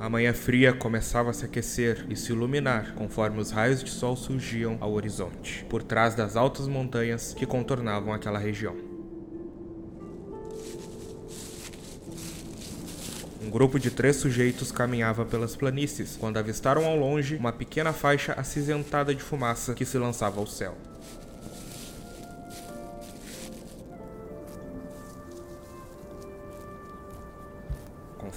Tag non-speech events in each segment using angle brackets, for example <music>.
A manhã fria começava a se aquecer e se iluminar conforme os raios de sol surgiam ao horizonte, por trás das altas montanhas que contornavam aquela região. Um grupo de três sujeitos caminhava pelas planícies quando avistaram ao longe uma pequena faixa acinzentada de fumaça que se lançava ao céu.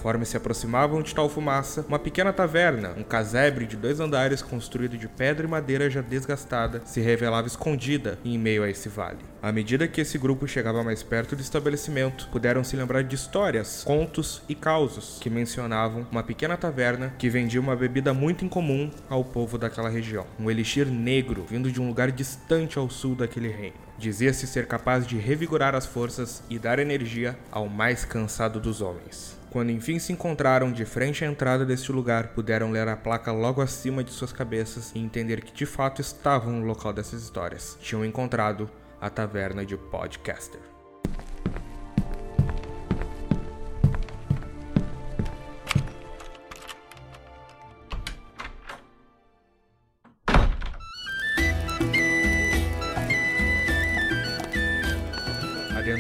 Conforme se aproximavam de tal fumaça, uma pequena taverna, um casebre de dois andares construído de pedra e madeira já desgastada, se revelava escondida em meio a esse vale. À medida que esse grupo chegava mais perto do estabelecimento, puderam se lembrar de histórias, contos e causos que mencionavam uma pequena taverna que vendia uma bebida muito incomum ao povo daquela região, um elixir negro vindo de um lugar distante ao sul daquele reino. Dizia-se ser capaz de revigorar as forças e dar energia ao mais cansado dos homens. Quando enfim se encontraram de frente à entrada deste lugar, puderam ler a placa logo acima de suas cabeças e entender que de fato estavam no local dessas histórias. Tinham encontrado a taverna de Podcaster.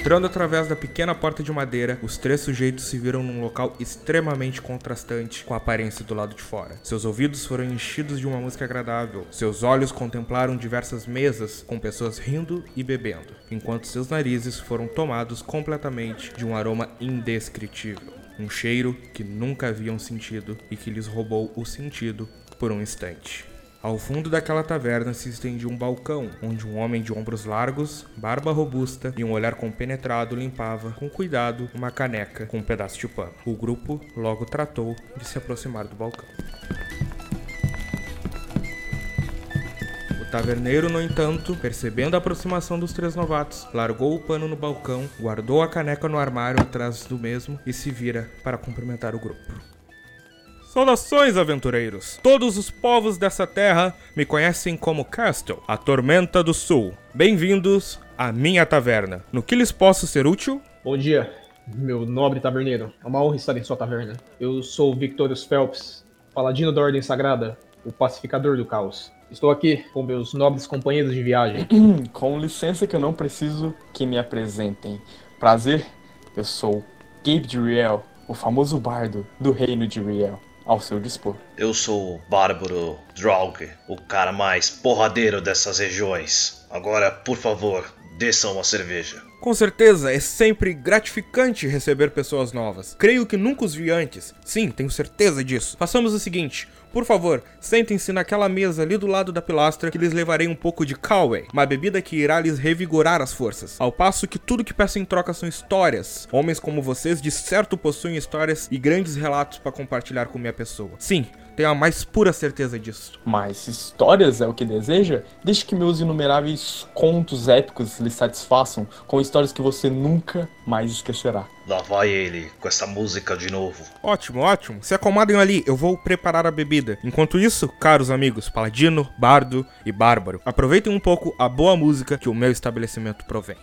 Entrando através da pequena porta de madeira, os três sujeitos se viram num local extremamente contrastante com a aparência do lado de fora. Seus ouvidos foram enchidos de uma música agradável, seus olhos contemplaram diversas mesas com pessoas rindo e bebendo, enquanto seus narizes foram tomados completamente de um aroma indescritível. Um cheiro que nunca haviam sentido e que lhes roubou o sentido por um instante. Ao fundo daquela taverna se estendia um balcão, onde um homem de ombros largos, barba robusta e um olhar compenetrado limpava, com cuidado, uma caneca com um pedaço de pano. O grupo logo tratou de se aproximar do balcão. O taverneiro, no entanto, percebendo a aproximação dos três novatos, largou o pano no balcão, guardou a caneca no armário atrás do mesmo e se vira para cumprimentar o grupo. Saudações, aventureiros! Todos os povos dessa terra me conhecem como Castle, a Tormenta do Sul. Bem-vindos à minha taverna. No que lhes posso ser útil? Bom dia, meu nobre taverneiro. É uma honra estar em sua taverna. Eu sou Victorious Phelps, paladino da Ordem Sagrada, o pacificador do caos. Estou aqui com meus nobres companheiros de viagem. <clears throat> com licença que eu não preciso que me apresentem. Prazer, eu sou Gabe de Riel, o famoso bardo do reino de Riel ao seu dispor. Eu sou o Bárbaro Draug, o cara mais porradeiro dessas regiões. Agora, por favor, desçam uma cerveja. Com certeza, é sempre gratificante receber pessoas novas. Creio que nunca os vi antes. Sim, tenho certeza disso. Façamos o seguinte: por favor, sentem-se naquela mesa ali do lado da pilastra que lhes levarei um pouco de Cowway, uma bebida que irá lhes revigorar as forças. Ao passo que tudo que peço em troca são histórias. Homens como vocês de certo possuem histórias e grandes relatos para compartilhar com minha pessoa. Sim, tenho a mais pura certeza disso. Mas histórias é o que deseja? Deixe que meus inumeráveis contos épicos lhe satisfaçam com histórias que você nunca mais esquecerá. Lá vai ele, com essa música de novo. Ótimo, ótimo. Se acomodem ali, eu vou preparar a bebida. Enquanto isso, caros amigos, Paladino, Bardo e Bárbaro, aproveitem um pouco a boa música que o meu estabelecimento provém.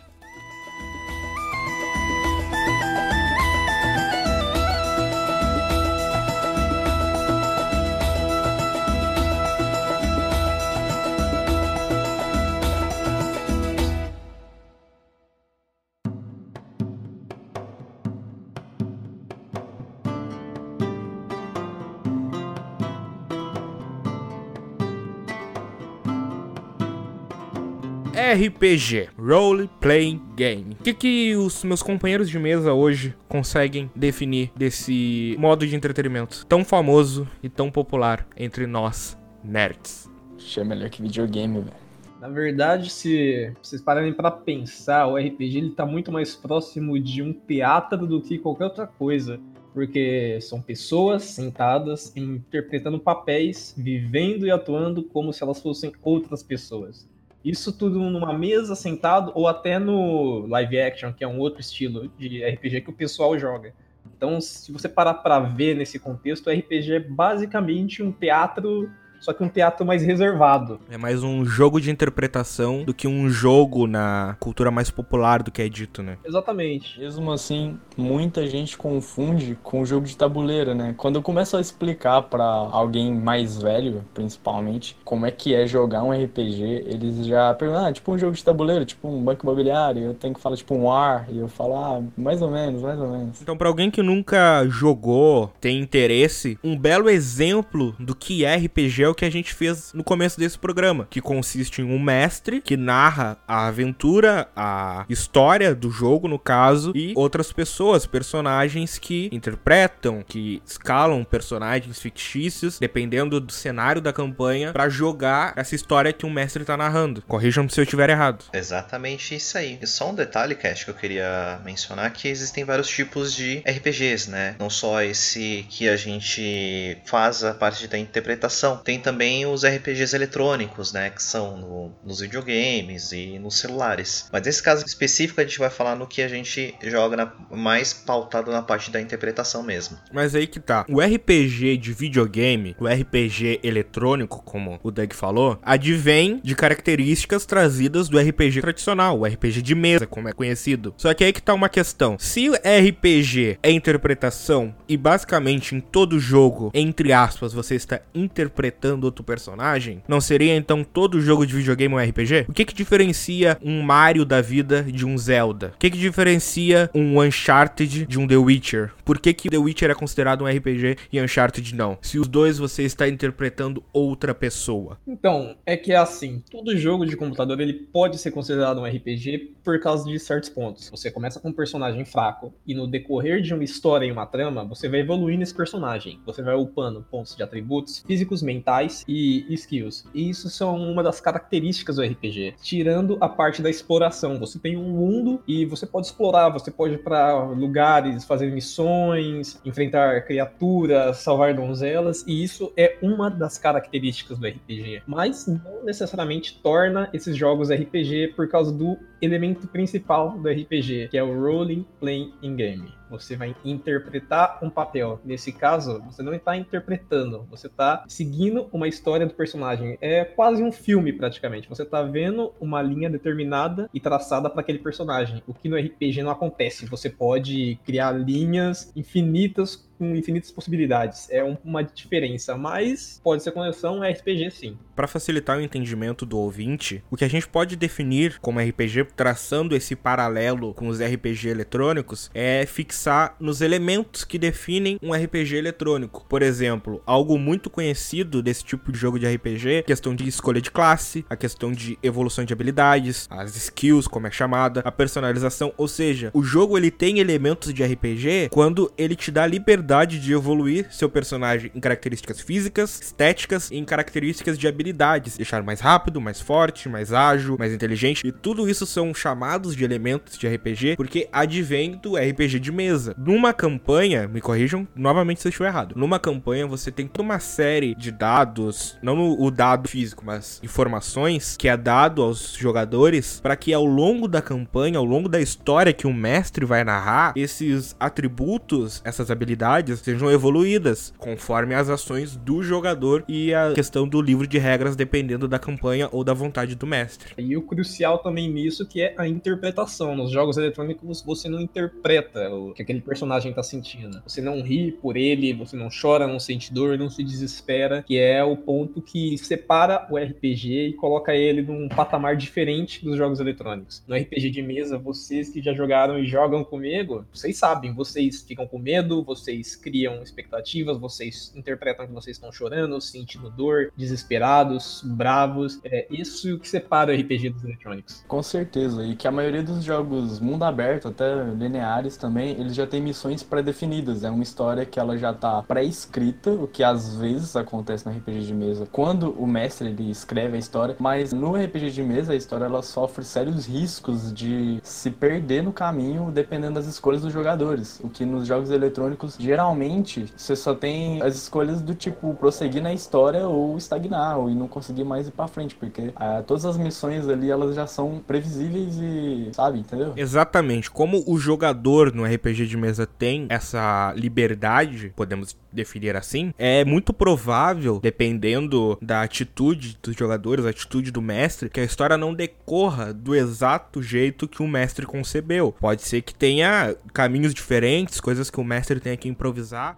RPG, Role Playing Game. O que, que os meus companheiros de mesa hoje conseguem definir desse modo de entretenimento tão famoso e tão popular entre nós, nerds? Achei melhor que videogame, velho. Na verdade, se vocês pararem para pensar, o RPG ele tá muito mais próximo de um teatro do que qualquer outra coisa. Porque são pessoas sentadas interpretando papéis, vivendo e atuando como se elas fossem outras pessoas. Isso tudo numa mesa, sentado, ou até no live action, que é um outro estilo de RPG que o pessoal joga. Então, se você parar para ver nesse contexto, o RPG é basicamente um teatro só que um teatro mais reservado. É mais um jogo de interpretação do que um jogo na cultura mais popular do que é dito, né? Exatamente. Mesmo assim, muita gente confunde com o jogo de tabuleiro, né? Quando eu começo a explicar para alguém mais velho, principalmente, como é que é jogar um RPG, eles já perguntam, ah, tipo um jogo de tabuleiro, tipo um banco imobiliário, eu tenho que falar tipo um ar, e eu falo, ah, mais ou menos, mais ou menos. Então, para alguém que nunca jogou, tem interesse, um belo exemplo do que é RPG é o que a gente fez no começo desse programa, que consiste em um mestre que narra a aventura, a história do jogo, no caso, e outras pessoas, personagens que interpretam, que escalam personagens fictícios, dependendo do cenário da campanha, para jogar essa história que um mestre tá narrando. Corrijam-me se eu estiver errado. Exatamente isso aí. E só um detalhe, Cash, que eu queria mencionar, que existem vários tipos de RPGs, né? Não só esse que a gente faz a parte da interpretação. Tem também os RPGs eletrônicos, né? Que são no, nos videogames e nos celulares. Mas nesse caso específico, a gente vai falar no que a gente joga na, mais pautado na parte da interpretação mesmo. Mas aí que tá. O RPG de videogame, o RPG eletrônico, como o Doug falou, advém de características trazidas do RPG tradicional, o RPG de mesa, como é conhecido. Só que aí que tá uma questão. Se o RPG é interpretação e basicamente em todo jogo, entre aspas, você está interpretando outro personagem, não seria então todo jogo de videogame um RPG? O que que diferencia um Mario da vida de um Zelda? O que que diferencia um Uncharted de um The Witcher? Por que que The Witcher é considerado um RPG e Uncharted não? Se os dois você está interpretando outra pessoa. Então, é que é assim, todo jogo de computador ele pode ser considerado um RPG por causa de certos pontos. Você começa com um personagem fraco e no decorrer de uma história e uma trama, você vai evoluindo esse personagem. Você vai upando pontos de atributos físicos, mentais e skills. E isso são uma das características do RPG. Tirando a parte da exploração, você tem um mundo e você pode explorar, você pode ir para lugares, fazer missões, enfrentar criaturas, salvar donzelas, e isso é uma das características do RPG. Mas não necessariamente torna esses jogos RPG por causa do elemento principal do RPG, que é o Rolling Playing Game. Você vai interpretar um papel. Nesse caso, você não está interpretando, você está seguindo uma história do personagem. É quase um filme, praticamente. Você está vendo uma linha determinada e traçada para aquele personagem. O que no RPG não acontece. Você pode criar linhas infinitas com infinitas possibilidades. É um, uma diferença, mas pode ser conexão é RPG sim. Para facilitar o entendimento do ouvinte, o que a gente pode definir como RPG, traçando esse paralelo com os RPG eletrônicos, é fixar nos elementos que definem um RPG eletrônico. Por exemplo, algo muito conhecido desse tipo de jogo de RPG, questão de escolha de classe, a questão de evolução de habilidades, as skills, como é chamada, a personalização, ou seja, o jogo ele tem elementos de RPG quando ele te dá liberdade de evoluir seu personagem em características físicas, estéticas e em características de habilidades, deixar mais rápido, mais forte, mais ágil, mais inteligente. E tudo isso são chamados de elementos de RPG porque advém do RPG de mesa. Numa campanha, me corrijam novamente se eu estiver errado. Numa campanha você tem toda uma série de dados, não o dado físico, mas informações que é dado aos jogadores para que ao longo da campanha, ao longo da história que o mestre vai narrar, esses atributos, essas habilidades habilidades sejam evoluídas conforme as ações do jogador e a questão do livro de regras dependendo da campanha ou da vontade do mestre. E o crucial também nisso que é a interpretação. Nos jogos eletrônicos você não interpreta o que aquele personagem tá sentindo. Você não ri por ele, você não chora, não sente dor, não se desespera, que é o ponto que separa o RPG e coloca ele num patamar diferente dos jogos eletrônicos. No RPG de mesa, vocês que já jogaram e jogam comigo, vocês sabem, vocês ficam com medo, vocês criam expectativas, vocês interpretam que vocês estão chorando, sentindo dor, desesperados, bravos. É isso que separa o RPG dos eletrônicos. Com certeza, e que a maioria dos jogos mundo aberto, até lineares também, eles já têm missões pré-definidas. É uma história que ela já tá pré-escrita, o que às vezes acontece no RPG de mesa, quando o mestre ele escreve a história, mas no RPG de mesa a história ela sofre sérios riscos de se perder no caminho dependendo das escolhas dos jogadores, o que nos jogos eletrônicos geralmente você só tem as escolhas do tipo prosseguir na história ou estagnar, ou e não conseguir mais ir pra frente, porque ah, todas as missões ali elas já são previsíveis e, sabe, entendeu? Exatamente. Como o jogador no RPG de mesa tem essa liberdade, podemos definir assim, é muito provável, dependendo da atitude dos jogadores, a atitude do mestre, que a história não decorra do exato jeito que o mestre concebeu. Pode ser que tenha caminhos diferentes, coisas que o mestre tenha que improvisar.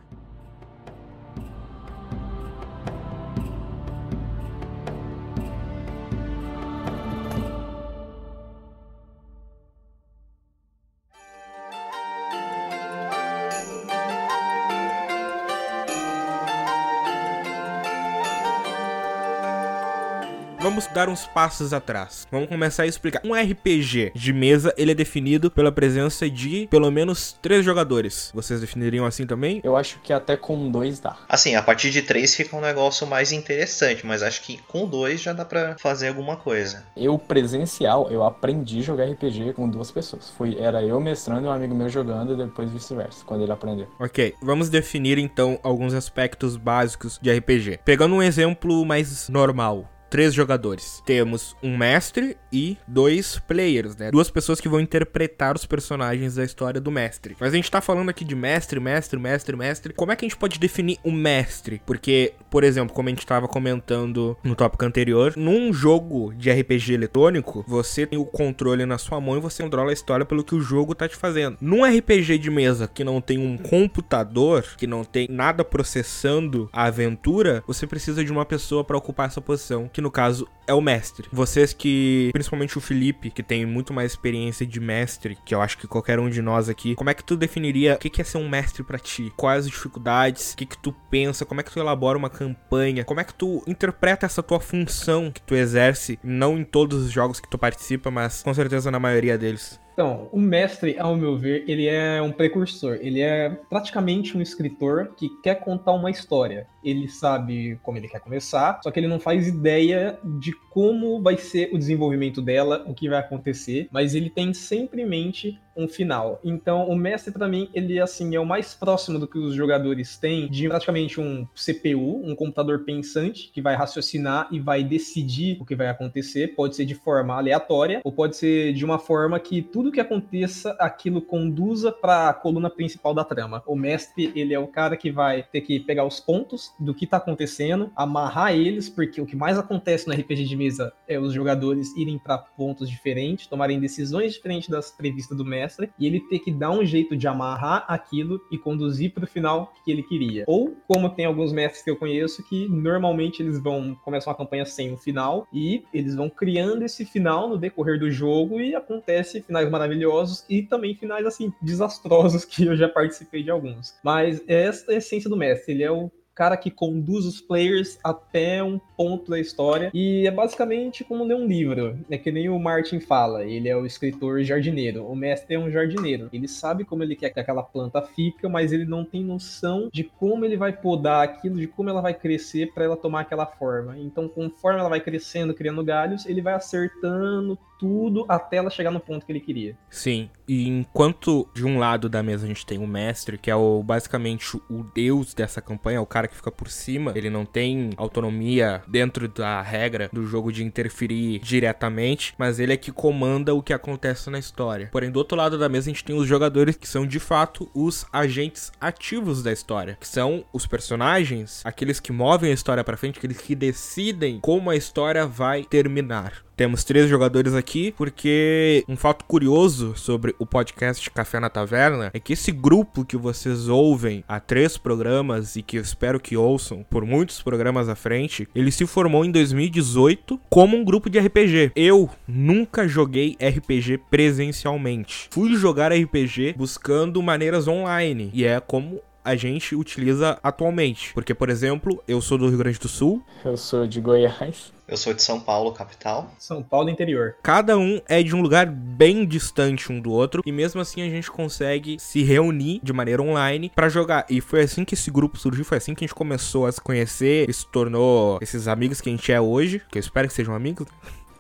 Vamos dar uns passos atrás. Vamos começar a explicar. Um RPG de mesa, ele é definido pela presença de pelo menos três jogadores. Vocês definiriam assim também? Eu acho que até com dois dá. Assim, a partir de três fica um negócio mais interessante, mas acho que com dois já dá pra fazer alguma coisa. Eu, presencial, eu aprendi a jogar RPG com duas pessoas. Foi, era eu mestrando e um amigo meu jogando e depois vice-versa, quando ele aprendeu. Ok, vamos definir então alguns aspectos básicos de RPG. Pegando um exemplo mais normal três jogadores. Temos um mestre e dois players, né? Duas pessoas que vão interpretar os personagens da história do mestre. Mas a gente tá falando aqui de mestre, mestre, mestre, mestre. Como é que a gente pode definir o mestre? Porque, por exemplo, como a gente tava comentando no tópico anterior, num jogo de RPG eletrônico, você tem o controle na sua mão e você controla a história pelo que o jogo tá te fazendo. Num RPG de mesa que não tem um computador, que não tem nada processando a aventura, você precisa de uma pessoa para ocupar essa posição, que no caso é o mestre. Vocês que, principalmente o Felipe, que tem muito mais experiência de mestre, que eu acho que qualquer um de nós aqui, como é que tu definiria o que é ser um mestre para ti? Quais as dificuldades? O que que tu pensa? Como é que tu elabora uma campanha? Como é que tu interpreta essa tua função que tu exerce, não em todos os jogos que tu participa, mas com certeza na maioria deles? Então, o mestre, ao meu ver, ele é um precursor. Ele é praticamente um escritor que quer contar uma história. Ele sabe como ele quer começar, só que ele não faz ideia de como vai ser o desenvolvimento dela, o que vai acontecer, mas ele tem sempre em mente um final. Então, o mestre para mim, ele assim é o mais próximo do que os jogadores têm de praticamente um CPU, um computador pensante que vai raciocinar e vai decidir o que vai acontecer. Pode ser de forma aleatória ou pode ser de uma forma que tudo que aconteça, aquilo conduza para a coluna principal da trama. O mestre, ele é o cara que vai ter que pegar os pontos do que tá acontecendo, amarrar eles, porque o que mais acontece no RPG de mesa é os jogadores irem para pontos diferentes, tomarem decisões diferentes das previstas do mestre, e ele ter que dar um jeito de amarrar aquilo e conduzir para o final que ele queria. Ou como tem alguns mestres que eu conheço que normalmente eles vão começam a campanha sem um final e eles vão criando esse final no decorrer do jogo e acontece finais maravilhosos e também finais assim desastrosos <laughs> que eu já participei de alguns. Mas essa é a essência do mestre, ele é o cara que conduz os players até um ponto da história. E é basicamente como ler um livro. É que nem o Martin fala, ele é o escritor jardineiro. O mestre é um jardineiro. Ele sabe como ele quer que aquela planta fica, mas ele não tem noção de como ele vai podar aquilo, de como ela vai crescer para ela tomar aquela forma. Então, conforme ela vai crescendo, criando galhos, ele vai acertando tudo até ela chegar no ponto que ele queria. Sim, e enquanto de um lado da mesa a gente tem o mestre, que é o basicamente o deus dessa campanha, o cara que fica por cima, ele não tem autonomia dentro da regra do jogo de interferir diretamente, mas ele é que comanda o que acontece na história. Porém, do outro lado da mesa a gente tem os jogadores que são de fato os agentes ativos da história, que são os personagens, aqueles que movem a história para frente, aqueles que decidem como a história vai terminar. Temos três jogadores aqui, porque um fato curioso sobre o podcast Café na Taverna é que esse grupo que vocês ouvem há três programas e que eu espero que ouçam por muitos programas à frente, ele se formou em 2018 como um grupo de RPG. Eu nunca joguei RPG presencialmente. Fui jogar RPG buscando maneiras online e é como a gente utiliza atualmente. Porque, por exemplo, eu sou do Rio Grande do Sul. Eu sou de Goiás. Eu sou de São Paulo, capital. São Paulo interior. Cada um é de um lugar bem distante um do outro e mesmo assim a gente consegue se reunir de maneira online para jogar. E foi assim que esse grupo surgiu, foi assim que a gente começou a se conhecer e se tornou esses amigos que a gente é hoje, que eu espero que sejam amigos.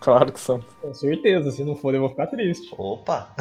Claro que são. Com certeza, se não for eu vou ficar triste. Opa!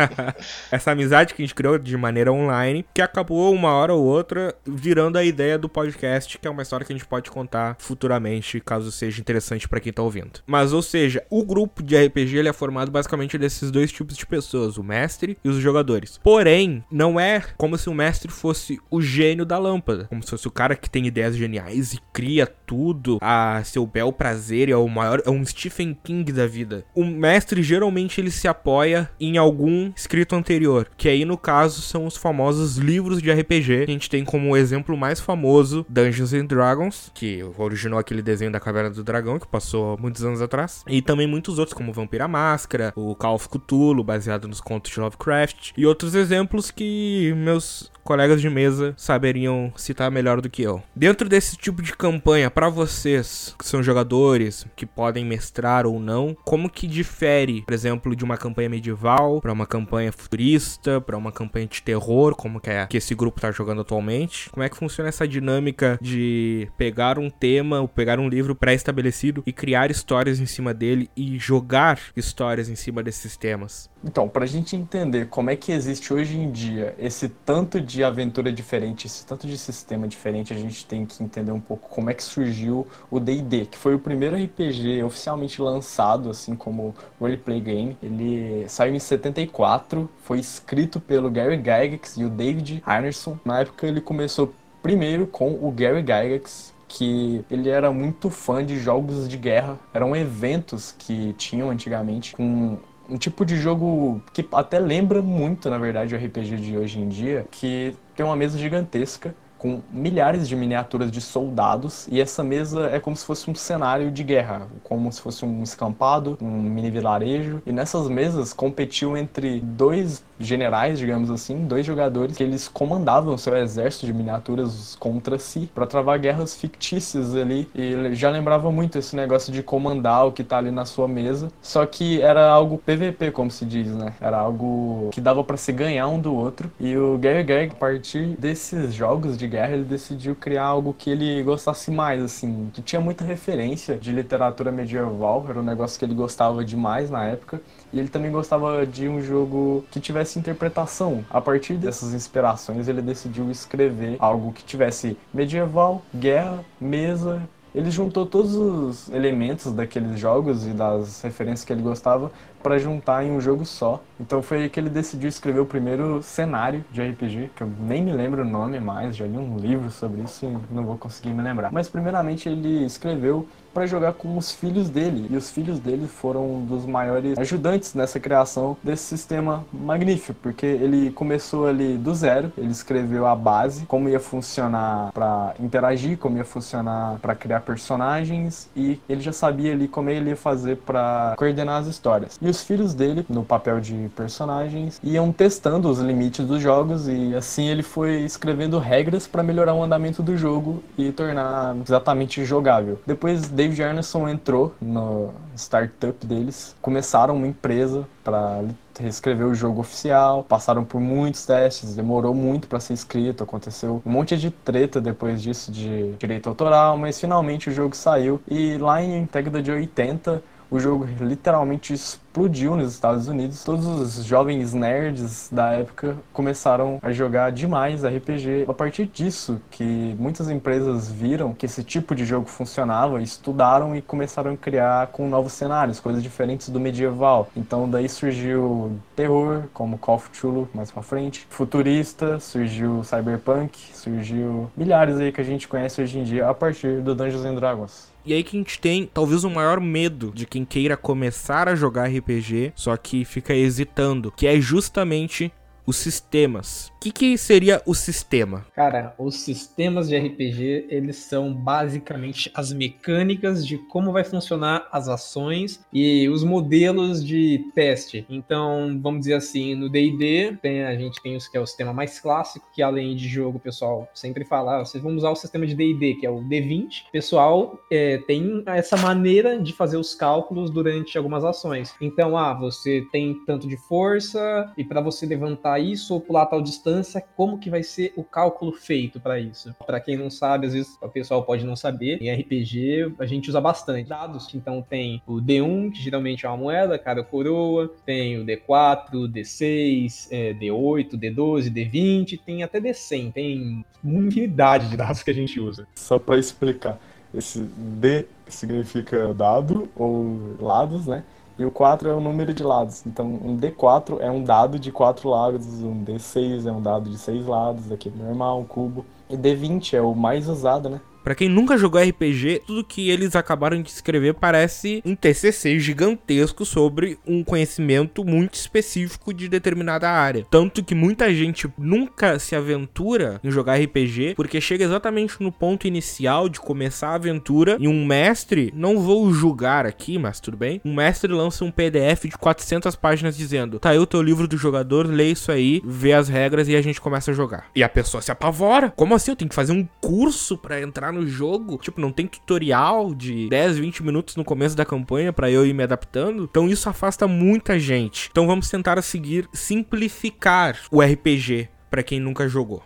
<laughs> Essa amizade que a gente criou de maneira online, que acabou uma hora ou outra virando a ideia do podcast, que é uma história que a gente pode contar futuramente, caso seja interessante para quem tá ouvindo. Mas, ou seja, o grupo de RPG ele é formado basicamente desses dois tipos de pessoas, o mestre e os jogadores. Porém, não é como se o mestre fosse o gênio da lâmpada, como se fosse o cara que tem ideias geniais e cria tudo a seu bel prazer, é o maior, é um Stephen King da vida. O mestre geralmente ele se apoia em algum escrito anterior, que aí no caso são os famosos livros de RPG. A gente tem como exemplo mais famoso Dungeons and Dragons, que originou aquele desenho da Caverna do Dragão que passou muitos anos atrás, e também muitos outros como Vampira Máscara, o Call of Cthulhu, baseado nos contos de Lovecraft, e outros exemplos que meus colegas de mesa saberiam citar melhor do que eu. Dentro desse tipo de campanha, para vocês que são jogadores, que podem mestrar ou não, como que difere, por exemplo, de uma campanha medieval para uma campanha futurista, para uma campanha de terror, como que é que esse grupo tá jogando atualmente? Como é que funciona essa dinâmica de pegar um tema, ou pegar um livro pré-estabelecido e criar histórias em cima dele e jogar histórias em cima desses temas? Então, pra gente entender como é que existe hoje em dia esse tanto de aventura diferente, esse tanto de sistema diferente, a gente tem que entender um pouco como é que surgiu o D&D, que foi o primeiro RPG oficialmente lançado, assim como roleplay game. Ele saiu em 74, foi escrito pelo Gary Gygax e o David Heinerson. Na época ele começou primeiro com o Gary Gygax, que ele era muito fã de jogos de guerra. Eram eventos que tinham antigamente com um tipo de jogo que até lembra muito, na verdade, o RPG de hoje em dia, que tem uma mesa gigantesca com milhares de miniaturas de soldados e essa mesa é como se fosse um cenário de guerra, como se fosse um escampado, um mini vilarejo. E nessas mesas competiam entre dois generais, digamos assim, dois jogadores que eles comandavam seu exército de miniaturas contra si para travar guerras fictícias ali. E já lembrava muito esse negócio de comandar o que tá ali na sua mesa, só que era algo PVP, como se diz, né? Era algo que dava para se ganhar um do outro. E o Gary Gag, a partir desses jogos de guerra, ele decidiu criar algo que ele gostasse mais, assim, que tinha muita referência de literatura medieval, era um negócio que ele gostava demais na época. E ele também gostava de um jogo que tivesse interpretação. A partir dessas inspirações, ele decidiu escrever algo que tivesse medieval, guerra, mesa. Ele juntou todos os elementos daqueles jogos e das referências que ele gostava para juntar em um jogo só. Então foi aí que ele decidiu escrever o primeiro cenário de RPG, que eu nem me lembro o nome mais, já li um livro sobre isso e não vou conseguir me lembrar. Mas primeiramente ele escreveu para jogar com os filhos dele. E os filhos dele foram um dos maiores ajudantes nessa criação desse sistema magnífico, porque ele começou ali do zero, ele escreveu a base, como ia funcionar para interagir, como ia funcionar para criar personagens e ele já sabia ali como ele ia fazer para coordenar as histórias. E os filhos dele, no papel de personagens, iam testando os limites dos jogos e assim ele foi escrevendo regras para melhorar o andamento do jogo e tornar exatamente jogável. Depois David Arneson entrou no startup deles, começaram uma empresa para reescrever o jogo oficial, passaram por muitos testes, demorou muito para ser escrito, aconteceu um monte de treta depois disso de direito autoral, mas finalmente o jogo saiu e lá em década de 80 o jogo literalmente explodiu nos Estados Unidos. Todos os jovens nerds da época começaram a jogar demais RPG. A partir disso, que muitas empresas viram que esse tipo de jogo funcionava, estudaram e começaram a criar com novos cenários, coisas diferentes do medieval. Então daí surgiu terror, como Call of Cthulhu mais pra frente, futurista, surgiu cyberpunk, surgiu milhares aí que a gente conhece hoje em dia a partir do Dungeons and Dragons. E aí que a gente tem talvez o maior medo de quem queira começar a jogar RPG, só que fica hesitando, que é justamente os sistemas. Que, que seria o sistema? Cara, os sistemas de RPG, eles são basicamente as mecânicas de como vai funcionar as ações e os modelos de teste. Então, vamos dizer assim, no D&D, a gente tem o que é o sistema mais clássico, que além de jogo, o pessoal sempre fala, ah, vocês vão usar o sistema de D&D, que é o D20. O pessoal é, tem essa maneira de fazer os cálculos durante algumas ações. Então, ah, você tem tanto de força e para você levantar isso ou pular tal distância, como que vai ser o cálculo feito para isso? Para quem não sabe, às vezes o pessoal pode não saber, em RPG a gente usa bastante dados, então tem o D1, que geralmente é uma moeda, cada coroa, tem o D4, D6, é, D8, D12, D20, tem até D100, tem infinidade de dados que a gente usa. Só para explicar, esse D significa dado ou lados, né? E o 4 é o número de lados. Então, um D4 é um dado de 4 lados, um D6 é um dado de 6 lados, aqui normal, um cubo. E D20 é o mais usado, né? Para quem nunca jogou RPG, tudo que eles acabaram de escrever parece um TCC gigantesco sobre um conhecimento muito específico de determinada área. Tanto que muita gente nunca se aventura em jogar RPG porque chega exatamente no ponto inicial de começar a aventura e um mestre, não vou julgar aqui, mas tudo bem, um mestre lança um PDF de 400 páginas dizendo: "Tá aí o teu livro do jogador, lê isso aí, vê as regras e a gente começa a jogar". E a pessoa se apavora. Como assim? Eu tenho que fazer um curso para entrar no jogo. Tipo, não tem tutorial de 10, 20 minutos no começo da campanha para eu ir me adaptando. Então isso afasta muita gente. Então vamos tentar a seguir simplificar o RPG para quem nunca jogou.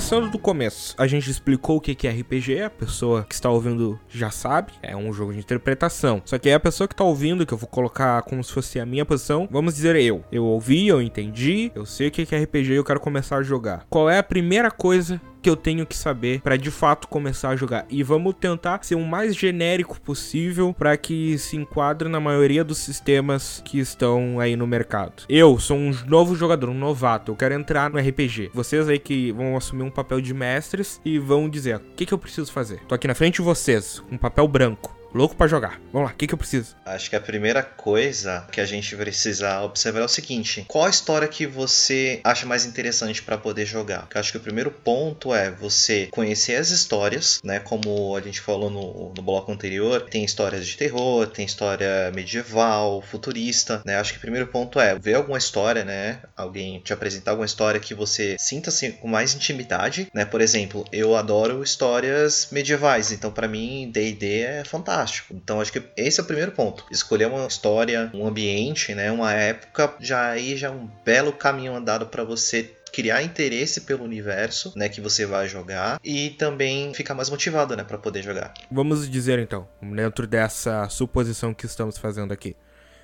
Começando do começo, a gente explicou o que é RPG, a pessoa que está ouvindo já sabe, é um jogo de interpretação. Só que é a pessoa que está ouvindo, que eu vou colocar como se fosse a minha posição, vamos dizer eu. Eu ouvi, eu entendi, eu sei o que é RPG e eu quero começar a jogar. Qual é a primeira coisa que eu tenho que saber para de fato começar a jogar. E vamos tentar ser o mais genérico possível para que se enquadre na maioria dos sistemas que estão aí no mercado. Eu sou um novo jogador, um novato, eu quero entrar no RPG. Vocês aí que vão assumir um papel de mestres e vão dizer: o que, que eu preciso fazer? Tô aqui na frente de vocês, um papel branco louco para jogar. Vamos lá, o que, que eu preciso? Acho que a primeira coisa que a gente precisa observar é o seguinte: qual a história que você acha mais interessante para poder jogar? Eu acho que o primeiro ponto é você conhecer as histórias, né? Como a gente falou no, no bloco anterior, tem histórias de terror, tem história medieval, futurista, né? Acho que o primeiro ponto é ver alguma história, né? Alguém te apresentar alguma história que você sinta-se com mais intimidade, né? Por exemplo, eu adoro histórias medievais, então para mim D&D é fantástico fantástico. Então acho que esse é o primeiro ponto. Escolher uma história, um ambiente, né, uma época, já aí já é um belo caminho andado para você criar interesse pelo universo, né, que você vai jogar e também ficar mais motivado, né, para poder jogar. Vamos dizer então, dentro dessa suposição que estamos fazendo aqui.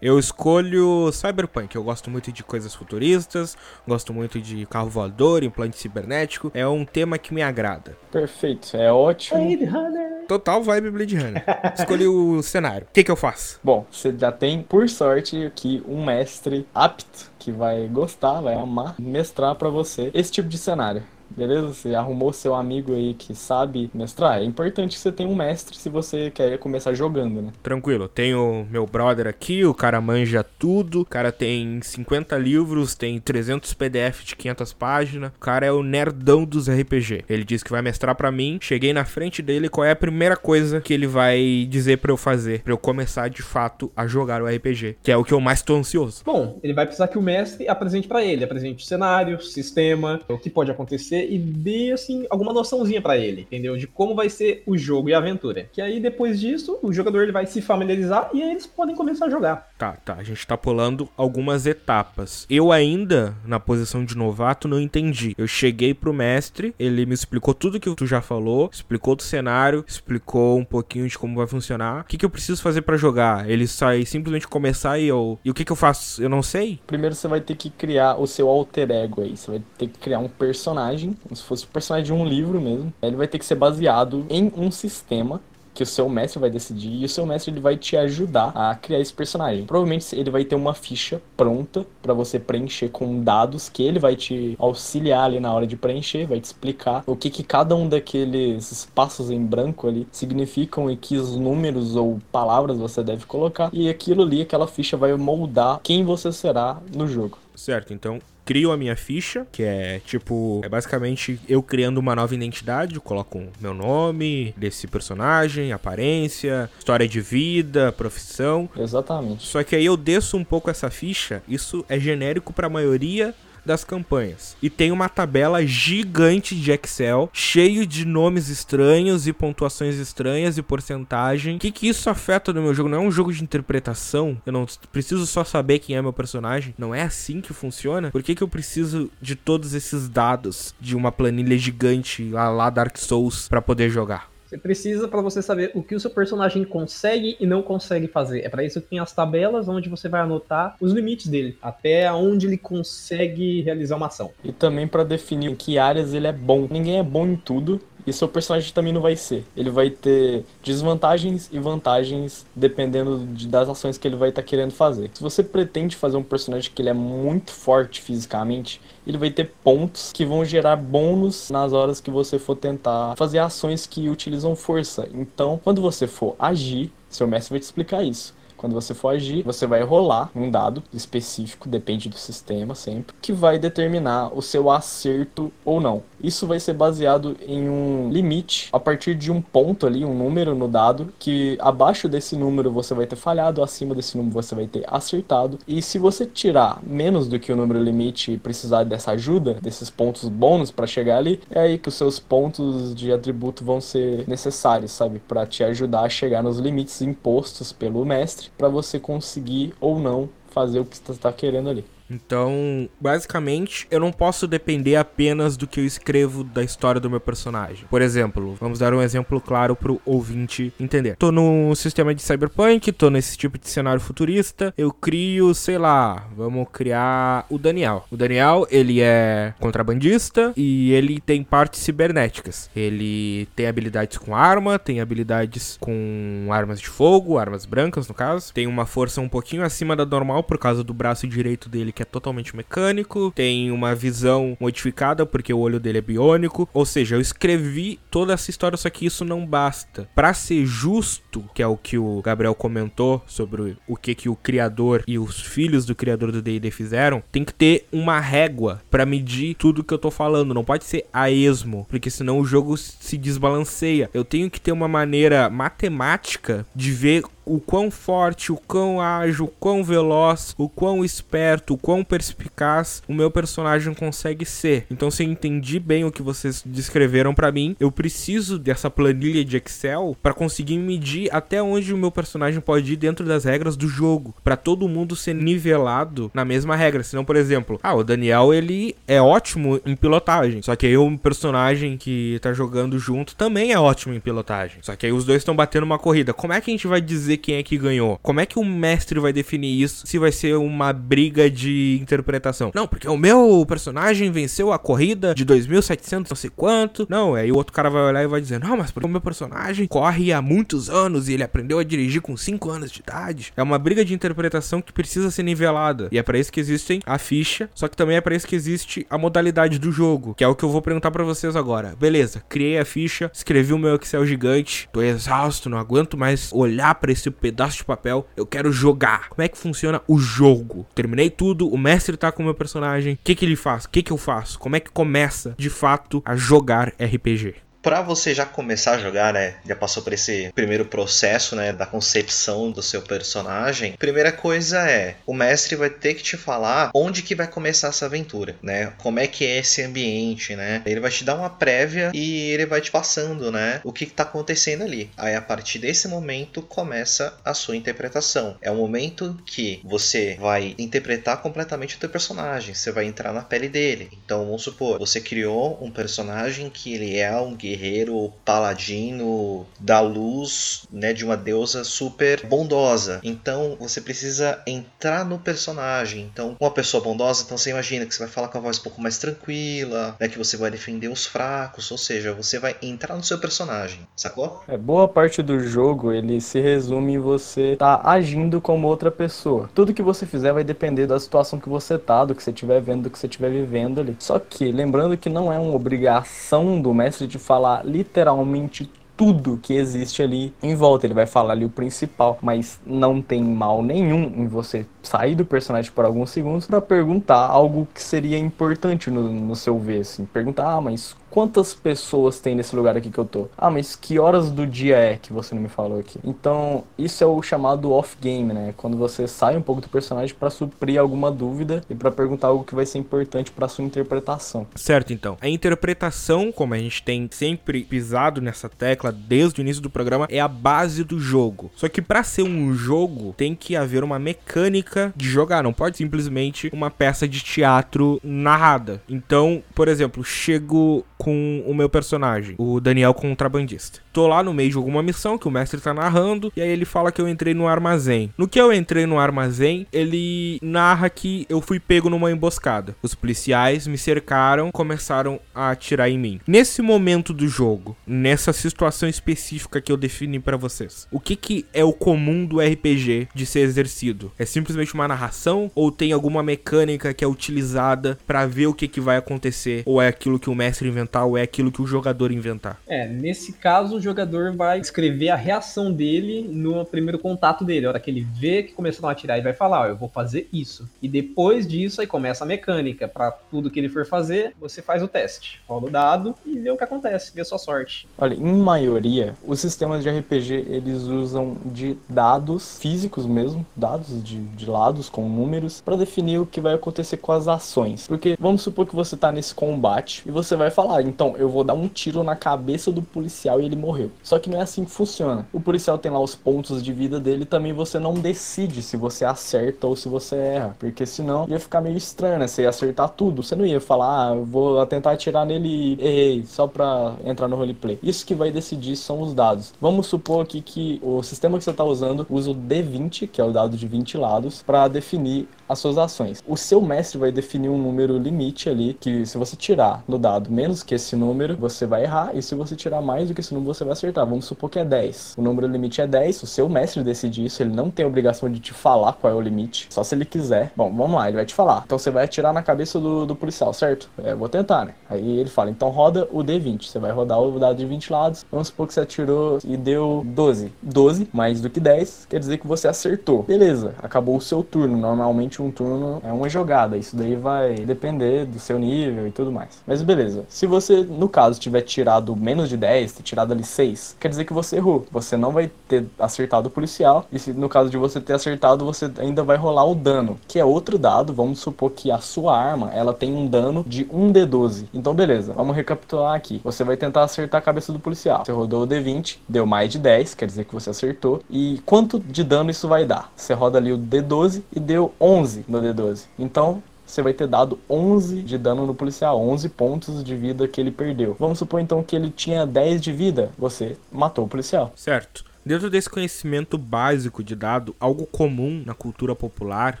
Eu escolho Cyberpunk. Eu gosto muito de coisas futuristas, gosto muito de carro voador, implante cibernético. É um tema que me agrada. Perfeito, é ótimo. Blade Runner. Total vibe Blade Runner. Escolhi o cenário. O que, que eu faço? Bom, você já tem, por sorte, aqui um mestre apto que vai gostar, vai amar, mestrar para você esse tipo de cenário beleza? Você arrumou seu amigo aí que sabe mestrar. É importante que você tenha um mestre se você quer começar jogando, né? Tranquilo. Tenho meu brother aqui, o cara manja tudo. O cara tem 50 livros, tem 300 PDF de 500 páginas. O cara é o nerdão dos RPG. Ele disse que vai mestrar para mim. Cheguei na frente dele, qual é a primeira coisa que ele vai dizer para eu fazer, para eu começar de fato a jogar o RPG, que é o que eu mais tô ansioso. Bom, ele vai precisar que o mestre apresente para ele, apresente o cenário, sistema, o que pode acontecer e dê, assim, alguma noçãozinha para ele, entendeu? De como vai ser o jogo e a aventura. Que aí, depois disso, o jogador ele vai se familiarizar e aí eles podem começar a jogar. Tá, tá. A gente tá pulando algumas etapas. Eu ainda, na posição de novato, não entendi. Eu cheguei pro mestre, ele me explicou tudo que tu já falou, explicou do cenário, explicou um pouquinho de como vai funcionar. O que, que eu preciso fazer para jogar? Ele sai simplesmente começar e eu. E o que, que eu faço? Eu não sei? Primeiro você vai ter que criar o seu alter ego aí. Você vai ter que criar um personagem como se fosse o personagem de um livro mesmo. Ele vai ter que ser baseado em um sistema que o seu mestre vai decidir e o seu mestre ele vai te ajudar a criar esse personagem. Provavelmente ele vai ter uma ficha pronta para você preencher com dados que ele vai te auxiliar ali na hora de preencher, vai te explicar o que que cada um daqueles espaços em branco ali significam e que os números ou palavras você deve colocar e aquilo ali, aquela ficha vai moldar quem você será no jogo. Certo, então crio a minha ficha, que é tipo, é basicamente eu criando uma nova identidade, eu coloco meu nome desse personagem, aparência, história de vida, profissão. Exatamente. Só que aí eu desço um pouco essa ficha, isso é genérico para a maioria das campanhas. E tem uma tabela gigante de Excel, cheio de nomes estranhos e pontuações estranhas e porcentagem. O que, que isso afeta no meu jogo? Não é um jogo de interpretação. Eu não preciso só saber quem é meu personagem. Não é assim que funciona. Por que, que eu preciso de todos esses dados de uma planilha gigante lá, lá Dark Souls para poder jogar? Você precisa para você saber o que o seu personagem consegue e não consegue fazer. É para isso que tem as tabelas onde você vai anotar os limites dele, até onde ele consegue realizar uma ação. E também para definir em que áreas ele é bom. Ninguém é bom em tudo, e seu personagem também não vai ser. Ele vai ter desvantagens e vantagens dependendo de, das ações que ele vai estar tá querendo fazer. Se você pretende fazer um personagem que ele é muito forte fisicamente, ele vai ter pontos que vão gerar bônus nas horas que você for tentar fazer ações que utilizam força. Então, quando você for agir, seu mestre vai te explicar isso. Quando você for agir, você vai rolar um dado específico, depende do sistema sempre, que vai determinar o seu acerto ou não. Isso vai ser baseado em um limite a partir de um ponto ali, um número no dado, que abaixo desse número você vai ter falhado, acima desse número você vai ter acertado. E se você tirar menos do que o número limite e precisar dessa ajuda, desses pontos bônus para chegar ali, é aí que os seus pontos de atributo vão ser necessários, sabe? Para te ajudar a chegar nos limites impostos pelo mestre, para você conseguir ou não fazer o que você está querendo ali. Então, basicamente, eu não posso depender apenas do que eu escrevo da história do meu personagem. Por exemplo, vamos dar um exemplo claro pro ouvinte entender. Tô no sistema de cyberpunk, tô nesse tipo de cenário futurista, eu crio, sei lá, vamos criar o Daniel. O Daniel, ele é contrabandista e ele tem partes cibernéticas. Ele tem habilidades com arma, tem habilidades com armas de fogo, armas brancas no caso. Tem uma força um pouquinho acima da normal por causa do braço direito dele que é totalmente mecânico, tem uma visão modificada porque o olho dele é biônico. Ou seja, eu escrevi toda essa história, só que isso não basta. Para ser justo, que é o que o Gabriel comentou sobre o que que o criador e os filhos do criador do D&D fizeram, tem que ter uma régua para medir tudo que eu tô falando. Não pode ser a esmo, porque senão o jogo se desbalanceia. Eu tenho que ter uma maneira matemática de ver o quão forte, o quão ágil, o quão veloz, o quão esperto, o quão perspicaz o meu personagem consegue ser. Então, se eu entendi bem o que vocês descreveram para mim, eu preciso dessa planilha de Excel para conseguir medir até onde o meu personagem pode ir dentro das regras do jogo, para todo mundo ser nivelado na mesma regra. Senão, por exemplo, ah, o Daniel ele é ótimo em pilotagem, só que aí o personagem que tá jogando junto também é ótimo em pilotagem. Só que aí os dois estão batendo uma corrida. Como é que a gente vai dizer quem é que ganhou. Como é que o mestre vai definir isso se vai ser uma briga de interpretação? Não, porque o meu personagem venceu a corrida de 2700 não sei quanto. Não, aí o outro cara vai olhar e vai dizer: "Não, mas porque o meu personagem corre há muitos anos e ele aprendeu a dirigir com 5 anos de idade". É uma briga de interpretação que precisa ser nivelada. E é para isso que existem a ficha, só que também é para isso que existe a modalidade do jogo, que é o que eu vou perguntar para vocês agora. Beleza, criei a ficha, escrevi o meu Excel gigante, tô exausto, não aguento mais olhar para esse pedaço de papel, eu quero jogar. Como é que funciona o jogo? Terminei tudo, o mestre tá com o meu personagem. O que que ele faz? O que que eu faço? Como é que começa de fato a jogar RPG? Para você já começar a jogar, né, já passou por esse primeiro processo, né, da concepção do seu personagem. Primeira coisa é, o mestre vai ter que te falar onde que vai começar essa aventura, né? Como é que é esse ambiente, né? Ele vai te dar uma prévia e ele vai te passando, né, o que está acontecendo ali. Aí a partir desse momento começa a sua interpretação. É o momento que você vai interpretar completamente o teu personagem, você vai entrar na pele dele. Então, vamos supor, você criou um personagem que ele é um guerreiro guerreiro paladino da luz, né, de uma deusa super bondosa. Então você precisa entrar no personagem. Então, uma pessoa bondosa, então você imagina que você vai falar com a voz um pouco mais tranquila, né, que você vai defender os fracos, ou seja, você vai entrar no seu personagem, sacou? É boa parte do jogo, ele se resume em você tá agindo como outra pessoa. Tudo que você fizer vai depender da situação que você tá, do que você estiver vendo, do que você estiver vivendo ali. Só que lembrando que não é uma obrigação do mestre de falar falar literalmente tudo que existe ali em volta. Ele vai falar ali o principal, mas não tem mal nenhum em você sair do personagem por alguns segundos para perguntar algo que seria importante no, no seu ver, assim. Perguntar, ah, mas quantas pessoas tem nesse lugar aqui que eu tô? Ah, mas que horas do dia é que você não me falou aqui? Então, isso é o chamado off-game, né? Quando você sai um pouco do personagem para suprir alguma dúvida e para perguntar algo que vai ser importante para sua interpretação. Certo, então. A interpretação, como a gente tem sempre pisado nessa tecla desde o início do programa, é a base do jogo. Só que para ser um jogo, tem que haver uma mecânica de jogar, não pode simplesmente uma peça de teatro narrada. Então, por exemplo, chego com o meu personagem, o Daniel contrabandista. Tô lá no meio de alguma missão que o mestre tá narrando, e aí ele fala que eu entrei no armazém. No que eu entrei no armazém, ele narra que eu fui pego numa emboscada. Os policiais me cercaram, começaram a atirar em mim. Nesse momento do jogo, nessa situação específica que eu defini para vocês, o que que é o comum do RPG de ser exercido? É simplesmente uma narração ou tem alguma mecânica que é utilizada para ver o que que vai acontecer ou é aquilo que o mestre inventar ou é aquilo que o jogador inventar? É, nesse caso o jogador vai escrever a reação dele no primeiro contato dele. A hora que ele vê que começaram a atirar, ele vai falar, ó, eu vou fazer isso. E depois disso aí começa a mecânica. Para tudo que ele for fazer, você faz o teste. Rola o dado e vê o que acontece, vê a sua sorte. Olha, em maioria, os sistemas de RPG, eles usam de dados físicos mesmo, dados de, de lados com números, para definir o que vai acontecer com as ações. Porque vamos supor que você tá nesse combate e você vai falar, então eu vou dar um tiro na cabeça do policial e ele morreu. Só que não é assim que funciona. O policial tem lá os pontos de vida dele, também você não decide se você acerta ou se você erra, porque senão ia ficar meio estranho, né? Você ia acertar tudo. Você não ia falar, ah, vou tentar atirar nele e errei, só pra entrar no roleplay. Isso que vai decidir são os dados. Vamos supor aqui que o sistema que você está usando usa o D20, que é o dado de 20 lados, para definir as suas ações. O seu mestre vai definir um número limite ali, que se você tirar no dado menos que esse número, você vai errar, e se você tirar mais do que esse número, você vai acertar. Vamos supor que é 10. O número limite é 10, o seu mestre decide isso, ele não tem obrigação de te falar qual é o limite, só se ele quiser. Bom, vamos lá, ele vai te falar. Então você vai atirar na cabeça do, do policial, certo? É, vou tentar, né? Aí ele fala, então roda o D20. Você vai rodar o dado de 20 lados. Vamos supor que você atirou e deu 12. 12 mais do que 10 quer dizer que você acertou. Beleza, acabou o seu turno. Normalmente um turno é uma jogada. Isso daí vai depender do seu nível e tudo mais. Mas beleza. Se você, no caso, tiver tirado menos de 10, ter tirado ali 6, quer dizer que você errou. Você não vai ter acertado o policial. E se no caso de você ter acertado, você ainda vai rolar o dano, que é outro dado. Vamos supor que a sua arma, ela tem um dano de 1d12. Então beleza, vamos recapitular aqui. Você vai tentar acertar a cabeça do policial. Você rodou o d20, deu mais de 10, quer dizer que você acertou. E quanto de dano isso vai dar? Você roda ali o d12 e deu 11 no D12. Então, você vai ter dado 11 de dano no policial, 11 pontos de vida que ele perdeu. Vamos supor então que ele tinha 10 de vida, você matou o policial. Certo. Dentro desse conhecimento básico de dado, algo comum na cultura popular,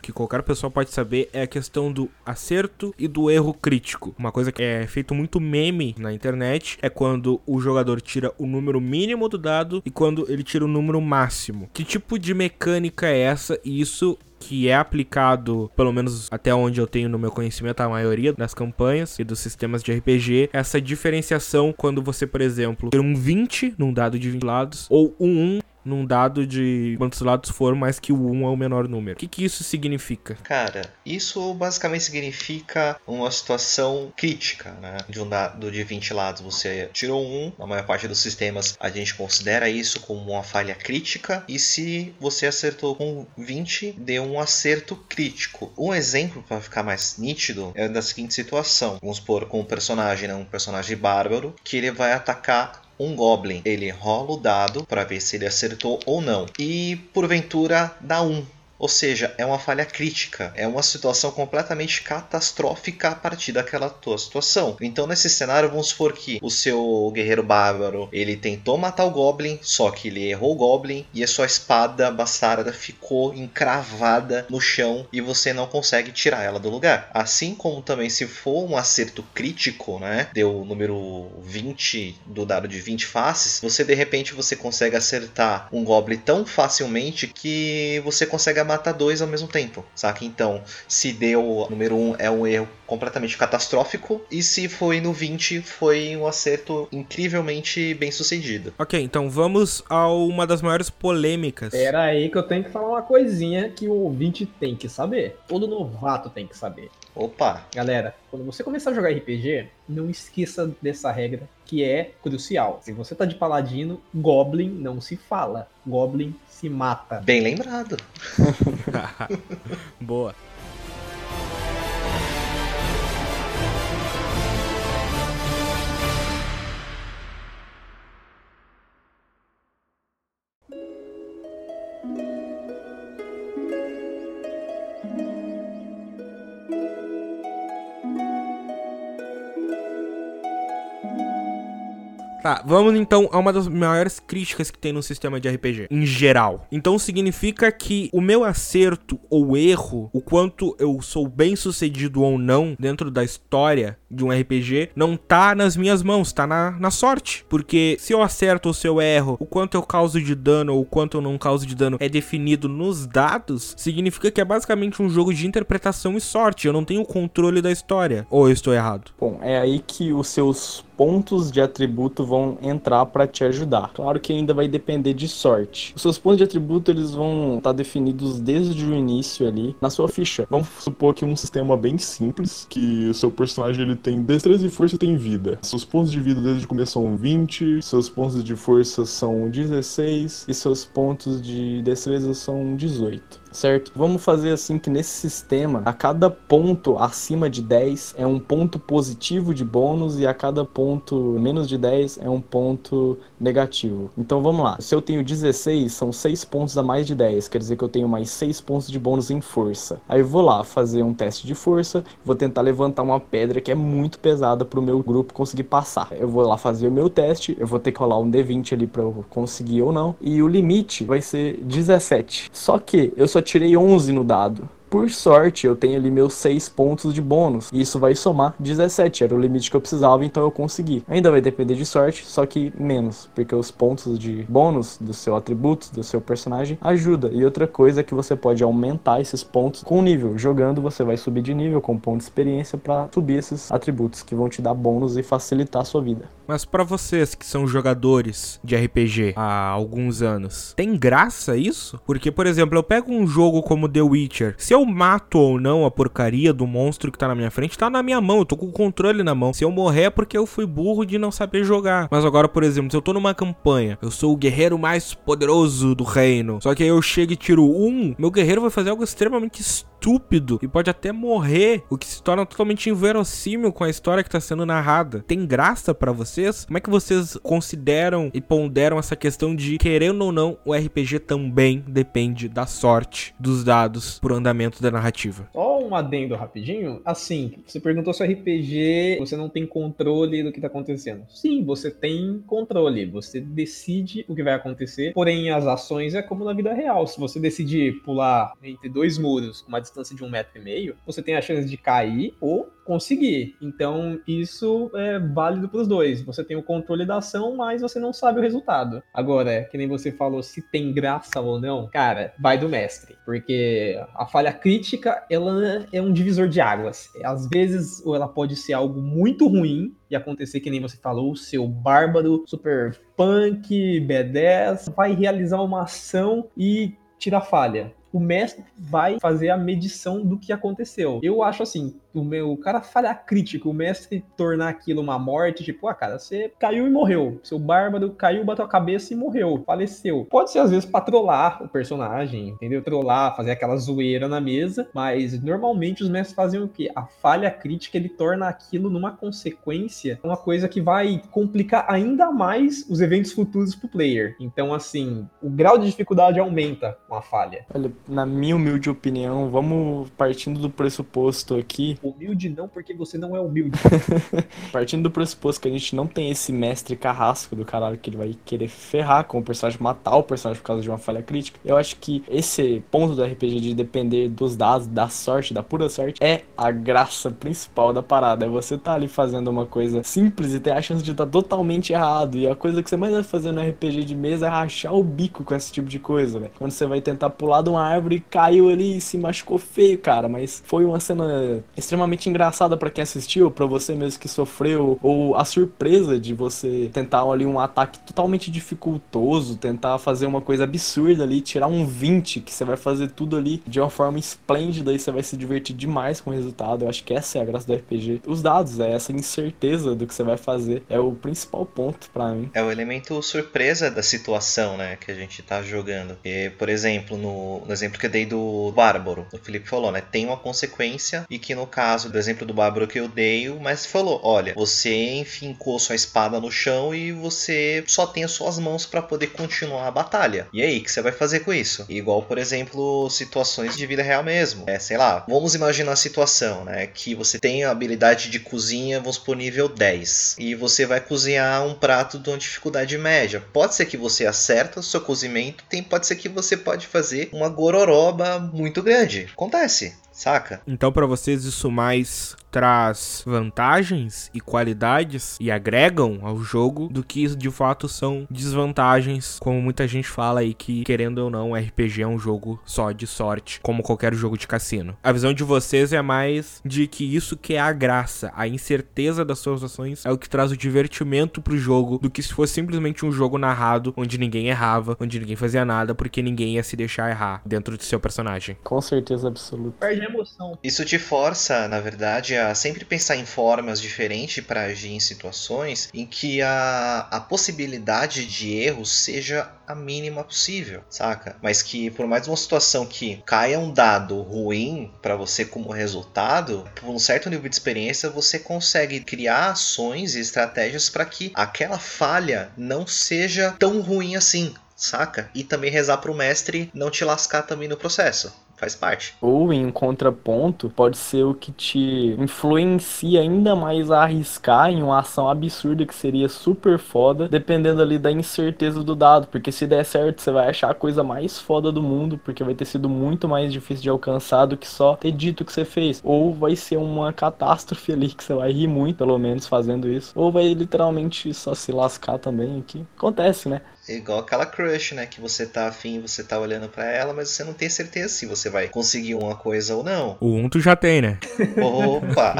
que qualquer pessoa pode saber, é a questão do acerto e do erro crítico. Uma coisa que é feito muito meme na internet é quando o jogador tira o número mínimo do dado e quando ele tira o número máximo. Que tipo de mecânica é essa? E isso que é aplicado, pelo menos até onde eu tenho no meu conhecimento, a maioria das campanhas e dos sistemas de RPG, essa diferenciação quando você, por exemplo, ter um 20 num dado de 20 lados ou um 1 num dado de quantos lados for, mais que o 1 é o menor número. O que, que isso significa? Cara, isso basicamente significa uma situação crítica, né? De um dado de 20 lados você tirou um, na maior parte dos sistemas a gente considera isso como uma falha crítica, e se você acertou com 20, deu um acerto crítico. Um exemplo para ficar mais nítido é da seguinte situação: vamos supor com um personagem, né? um personagem bárbaro, que ele vai atacar um Goblin. Ele rola o dado para ver se ele acertou ou não. E porventura dá um. Ou seja, é uma falha crítica, é uma situação completamente catastrófica a partir daquela tua situação. Então, nesse cenário, vamos supor que o seu guerreiro bárbaro ele tentou matar o Goblin, só que ele errou o Goblin e a sua espada bastarda ficou encravada no chão e você não consegue tirar ela do lugar. Assim como também, se for um acerto crítico, né? Deu o número 20 do dado de 20 faces, você de repente você consegue acertar um Goblin tão facilmente que você consegue matar dois ao mesmo tempo, saca? Então, se deu número um é um erro completamente catastrófico, e se foi no 20 foi um acerto incrivelmente bem sucedido. Ok, então vamos a uma das maiores polêmicas. Pera aí que eu tenho que falar uma coisinha que o ouvinte tem que saber. Todo novato tem que saber. Opa! Galera, quando você começar a jogar RPG, não esqueça dessa regra que é crucial. Se você tá de paladino, Goblin não se fala. Goblin se mata. Bem lembrado. <laughs> <laughs> <laughs> Boa. Tá, vamos então a uma das maiores críticas que tem no sistema de RPG, em geral. Então significa que o meu acerto ou erro, o quanto eu sou bem sucedido ou não dentro da história de um RPG, não tá nas minhas mãos, tá na, na sorte. Porque se eu acerto ou se eu erro, o quanto eu causo de dano ou o quanto eu não causo de dano é definido nos dados, significa que é basicamente um jogo de interpretação e sorte. Eu não tenho controle da história. Ou eu estou errado? Bom, é aí que os seus pontos de atributo vão entrar para te ajudar. Claro que ainda vai depender de sorte. Os seus pontos de atributo eles vão estar tá definidos desde o início ali na sua ficha. Vamos supor que um sistema bem simples, que o seu personagem ele tem destreza e força tem vida. Seus pontos de vida desde o começo são 20, seus pontos de força são 16 e seus pontos de destreza são 18 certo? Vamos fazer assim que nesse sistema, a cada ponto acima de 10 é um ponto positivo de bônus e a cada ponto menos de 10 é um ponto negativo. Então vamos lá. Se eu tenho 16, são 6 pontos a mais de 10, quer dizer que eu tenho mais 6 pontos de bônus em força. Aí eu vou lá fazer um teste de força, vou tentar levantar uma pedra que é muito pesada para o meu grupo conseguir passar. Eu vou lá fazer o meu teste, eu vou ter que rolar um D20 ali para eu conseguir ou não, e o limite vai ser 17. Só que eu só só tirei 11 no dado. Por sorte, eu tenho ali meus 6 pontos de bônus. E isso vai somar 17. Era o limite que eu precisava, então eu consegui. Ainda vai depender de sorte, só que menos. Porque os pontos de bônus do seu atributo, do seu personagem, ajuda. E outra coisa é que você pode aumentar esses pontos com nível. Jogando, você vai subir de nível com ponto de experiência para subir esses atributos que vão te dar bônus e facilitar a sua vida. Mas para vocês que são jogadores de RPG há alguns anos, tem graça isso? Porque, por exemplo, eu pego um jogo como The Witcher. Se eu mato ou não a porcaria do monstro que tá na minha frente, tá na minha mão. Eu tô com o controle na mão. Se eu morrer é porque eu fui burro de não saber jogar. Mas agora, por exemplo, se eu tô numa campanha, eu sou o guerreiro mais poderoso do reino. Só que aí eu chego e tiro um, meu guerreiro vai fazer algo extremamente estúpido e pode até morrer, o que se torna totalmente inverossímil com a história que tá sendo narrada. Tem graça para vocês? Como é que vocês consideram e ponderam essa questão de, querendo ou não, o RPG também depende da sorte dos dados pro andamento da narrativa? Só um adendo rapidinho. Assim, você perguntou se RPG você não tem controle do que tá acontecendo. Sim, você tem controle. Você decide o que vai acontecer. Porém, as ações é como na vida real. Se você decidir pular entre dois muros com uma distância de um metro e meio, você tem a chance de cair ou conseguir. Então, isso é válido para os dois. Você tem o controle da ação, mas você não sabe o resultado. Agora, que nem você falou, se tem graça ou não, cara, vai do mestre. Porque a falha crítica, ela é um divisor de águas. Às vezes, ela pode ser algo muito ruim, e acontecer que nem você falou, o seu bárbaro super punk, B10, vai realizar uma ação e tira falha o mestre vai fazer a medição do que aconteceu. Eu acho assim, o meu cara falhar crítico, o mestre tornar aquilo uma morte, tipo, ah, cara, você caiu e morreu. Seu bárbaro caiu, bateu a cabeça e morreu, faleceu. Pode ser às vezes pra trollar o personagem, entendeu? Trollar, fazer aquela zoeira na mesa, mas normalmente os mestres fazem o quê? A falha crítica ele torna aquilo numa consequência, uma coisa que vai complicar ainda mais os eventos futuros pro player. Então, assim, o grau de dificuldade aumenta com a falha. Olha, na minha humilde opinião, vamos partindo do pressuposto aqui. Humilde não, porque você não é humilde. <laughs> <laughs> partindo do pressuposto que a gente não tem esse mestre carrasco do caralho que ele vai querer ferrar com o personagem, matar o personagem por causa de uma falha crítica. Eu acho que esse ponto do RPG de depender dos dados, da sorte, da pura sorte, é a graça principal da parada. É você tá ali fazendo uma coisa simples e ter a chance de estar tá totalmente errado. E a coisa que você mais vai fazer no RPG de mesa é rachar o bico com esse tipo de coisa, velho. Quando você vai tentar pular de uma árvore, caiu ali e se machucou feio, cara. Mas foi uma cena extremamente engraçada para quem assistiu, para você mesmo que sofreu, ou a surpresa de você tentar ali um ataque totalmente dificultoso, tentar fazer uma coisa absurda ali, tirar um 20, que você vai fazer tudo ali de uma forma esplêndida e você vai se divertir demais com o resultado. Eu acho que essa é a graça do RPG. Os dados, é essa incerteza do que você vai fazer, é o principal ponto para mim. É o elemento surpresa da situação, né, que a gente tá jogando. E, por exemplo, no, exemplo que eu dei do Bárbaro, o Felipe falou, né, tem uma consequência e que no caso do exemplo do Bárbaro que eu dei, mestre falou, olha, você enfincou sua espada no chão e você só tem as suas mãos para poder continuar a batalha. E aí, o que você vai fazer com isso? Igual, por exemplo, situações de vida real mesmo. É, sei lá, vamos imaginar a situação, né, que você tem a habilidade de cozinha, vamos por nível 10, e você vai cozinhar um prato de uma dificuldade média. Pode ser que você acerta o seu cozimento, tem, pode ser que você pode fazer uma gororoba muito grande. Acontece saca? Então, para vocês, isso mais traz vantagens e qualidades e agregam ao jogo do que de fato são desvantagens, como muita gente fala aí que, querendo ou não, RPG é um jogo só de sorte, como qualquer jogo de cassino. A visão de vocês é mais de que isso que é a graça, a incerteza das suas ações é o que traz o divertimento pro jogo, do que se fosse simplesmente um jogo narrado, onde ninguém errava, onde ninguém fazia nada, porque ninguém ia se deixar errar dentro do seu personagem. Com certeza absoluta. Perde a emoção. Isso te força, na verdade, a sempre pensar em formas diferentes para agir em situações em que a, a possibilidade de erro seja a mínima possível, saca? Mas que por mais uma situação que caia um dado ruim para você como resultado, por um certo nível de experiência você consegue criar ações e estratégias para que aquela falha não seja tão ruim assim, saca? E também rezar pro mestre não te lascar também no processo faz parte. Ou em um contraponto, pode ser o que te influencia ainda mais a arriscar em uma ação absurda que seria super foda, dependendo ali da incerteza do dado, porque se der certo, você vai achar a coisa mais foda do mundo, porque vai ter sido muito mais difícil de alcançar do que só ter dito que você fez. Ou vai ser uma catástrofe ali que você vai rir muito, pelo menos fazendo isso, ou vai literalmente só se lascar também, que acontece, né? Igual aquela crush, né? Que você tá afim, você tá olhando para ela, mas você não tem certeza se você vai conseguir uma coisa ou não. O um tu já tem, né? Opa!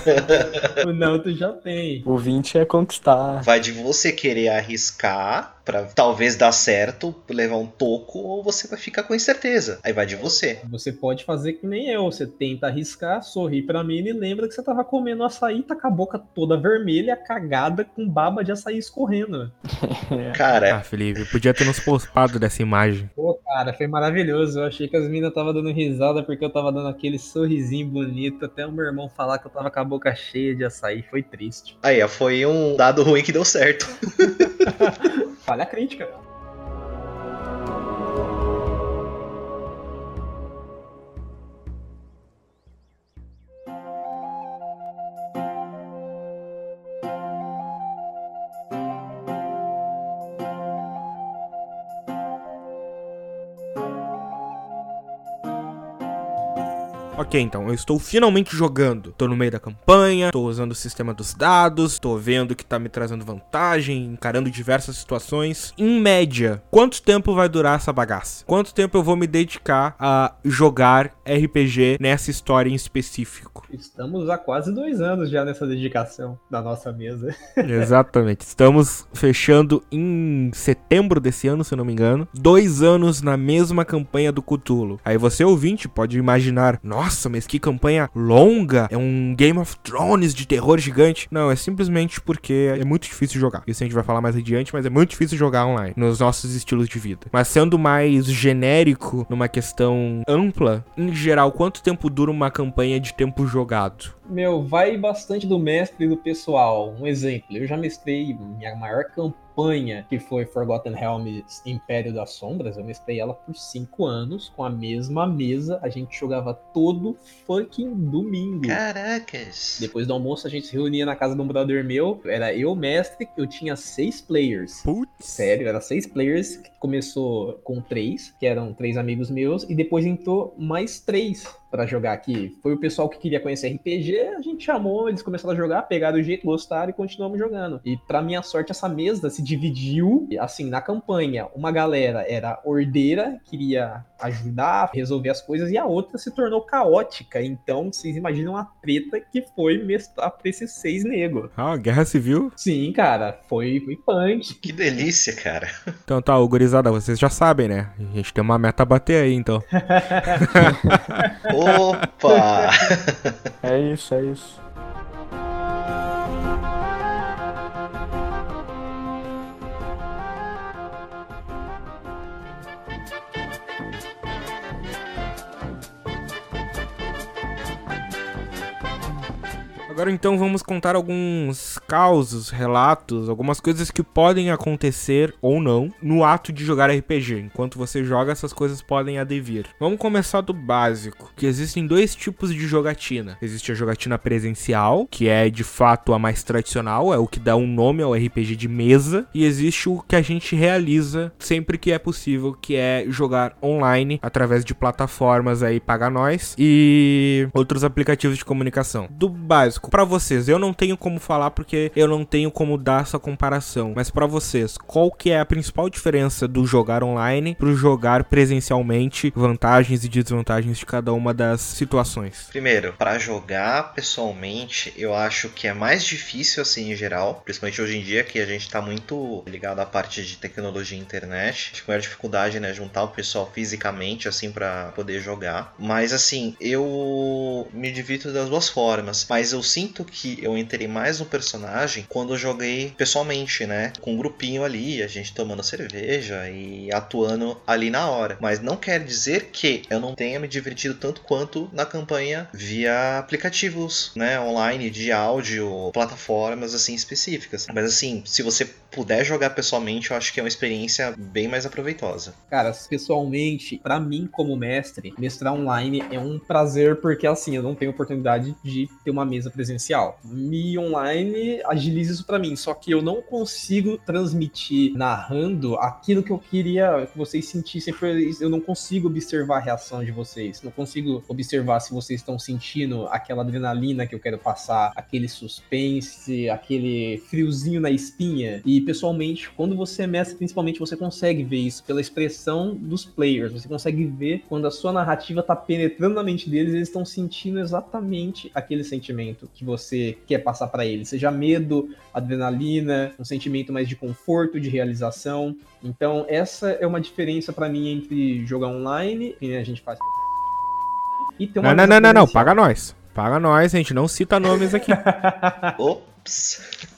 <laughs> o não tu já tem. O 20 é conquistar. Vai de você querer arriscar para talvez dar certo, levar um toco, ou você vai ficar com incerteza. Aí vai de você. Você pode fazer que nem eu. Você tenta arriscar, sorrir pra mim e lembra que você tava comendo açaí, tá com a boca toda vermelha, cagada, com baba de açaí escorrendo. <laughs> cara. Ah, Felipe, podia ter nos postado dessa imagem. Pô, cara, foi maravilhoso. Eu achei que as minas tava dando risada porque eu tava dando aquele sorrisinho bonito. Até o meu irmão falar que eu tava com a boca cheia de açaí. Foi triste. Aí, foi um dado ruim que deu certo. <laughs> Falha crítica. Ok, então, eu estou finalmente jogando. Tô no meio da campanha, tô usando o sistema dos dados, tô vendo que tá me trazendo vantagem, encarando diversas situações. Em média, quanto tempo vai durar essa bagaça? Quanto tempo eu vou me dedicar a jogar RPG nessa história em específico? Estamos há quase dois anos já nessa dedicação da nossa mesa. <laughs> Exatamente. Estamos fechando em setembro desse ano, se eu não me engano. Dois anos na mesma campanha do Cthulhu. Aí você ouvinte pode imaginar, nossa nossa, mas que campanha longa, é um Game of Thrones de terror gigante. Não, é simplesmente porque é muito difícil jogar. Isso a gente vai falar mais adiante, mas é muito difícil jogar online, nos nossos estilos de vida. Mas sendo mais genérico, numa questão ampla, em geral, quanto tempo dura uma campanha de tempo jogado? Meu, vai bastante do mestre e do pessoal. Um exemplo, eu já mestrei minha maior campanha, que foi Forgotten Realms Império das Sombras. Eu mestrei ela por cinco anos, com a mesma mesa. A gente jogava todo fucking domingo. Caracas! Depois do almoço, a gente se reunia na casa de um brother meu. Era eu, mestre, eu tinha seis players. Putz! Sério, era seis players. Que começou com três, que eram três amigos meus, e depois entrou mais três pra jogar aqui. Foi o pessoal que queria conhecer RPG, a gente chamou, eles começaram a jogar, pegaram o jeito, gostaram e continuamos jogando. E pra minha sorte, essa mesa se dividiu, assim, na campanha. Uma galera era ordeira, queria ajudar, resolver as coisas, e a outra se tornou caótica. Então, vocês imaginam a treta que foi mestrar pra esses seis negros. Ah, guerra civil? Sim, cara, foi, foi punk. Que delícia, cara. Então tá, gurizada, vocês já sabem, né? A gente tem uma meta a bater aí, então. <laughs> Opa! É isso, é isso. Agora então vamos contar alguns causos, relatos, algumas coisas que podem acontecer ou não no ato de jogar RPG. Enquanto você joga, essas coisas podem advir. Vamos começar do básico, que existem dois tipos de jogatina. Existe a jogatina presencial, que é de fato a mais tradicional, é o que dá um nome ao RPG de mesa, e existe o que a gente realiza sempre que é possível, que é jogar online através de plataformas aí paga nós e outros aplicativos de comunicação. Do básico Pra vocês, eu não tenho como falar porque eu não tenho como dar essa comparação, mas pra vocês, qual que é a principal diferença do jogar online pro jogar presencialmente, vantagens e desvantagens de cada uma das situações? Primeiro, pra jogar pessoalmente, eu acho que é mais difícil assim em geral, principalmente hoje em dia que a gente tá muito ligado à parte de tecnologia e internet. Acho que maior dificuldade, né, juntar o pessoal fisicamente assim pra poder jogar. Mas assim, eu me divido das duas formas, mas eu sinto que eu entrei mais no personagem quando eu joguei pessoalmente, né? Com um grupinho ali, a gente tomando cerveja e atuando ali na hora. Mas não quer dizer que eu não tenha me divertido tanto quanto na campanha via aplicativos, né? Online de áudio, plataformas assim específicas. Mas assim, se você puder jogar pessoalmente, eu acho que é uma experiência bem mais aproveitosa. Cara, pessoalmente, pra mim como mestre, mestrar online é um prazer porque assim, eu não tenho oportunidade de ter uma mesa presencial. Mi online agiliza isso pra mim, só que eu não consigo transmitir narrando aquilo que eu queria que vocês sentissem, eu não consigo observar a reação de vocês, não consigo observar se vocês estão sentindo aquela adrenalina que eu quero passar, aquele suspense, aquele friozinho na espinha. E pessoalmente, quando você é mestre, principalmente, você consegue ver isso pela expressão dos players. Você consegue ver quando a sua narrativa tá penetrando na mente deles, eles estão sentindo exatamente aquele sentimento que você quer passar para eles. Seja medo, adrenalina, um sentimento mais de conforto, de realização. Então, essa é uma diferença para mim entre jogar online, que a gente faz. E ter uma não, não, não, não, não, paga nós. Paga nós, a gente não cita nomes aqui. <laughs> Ops.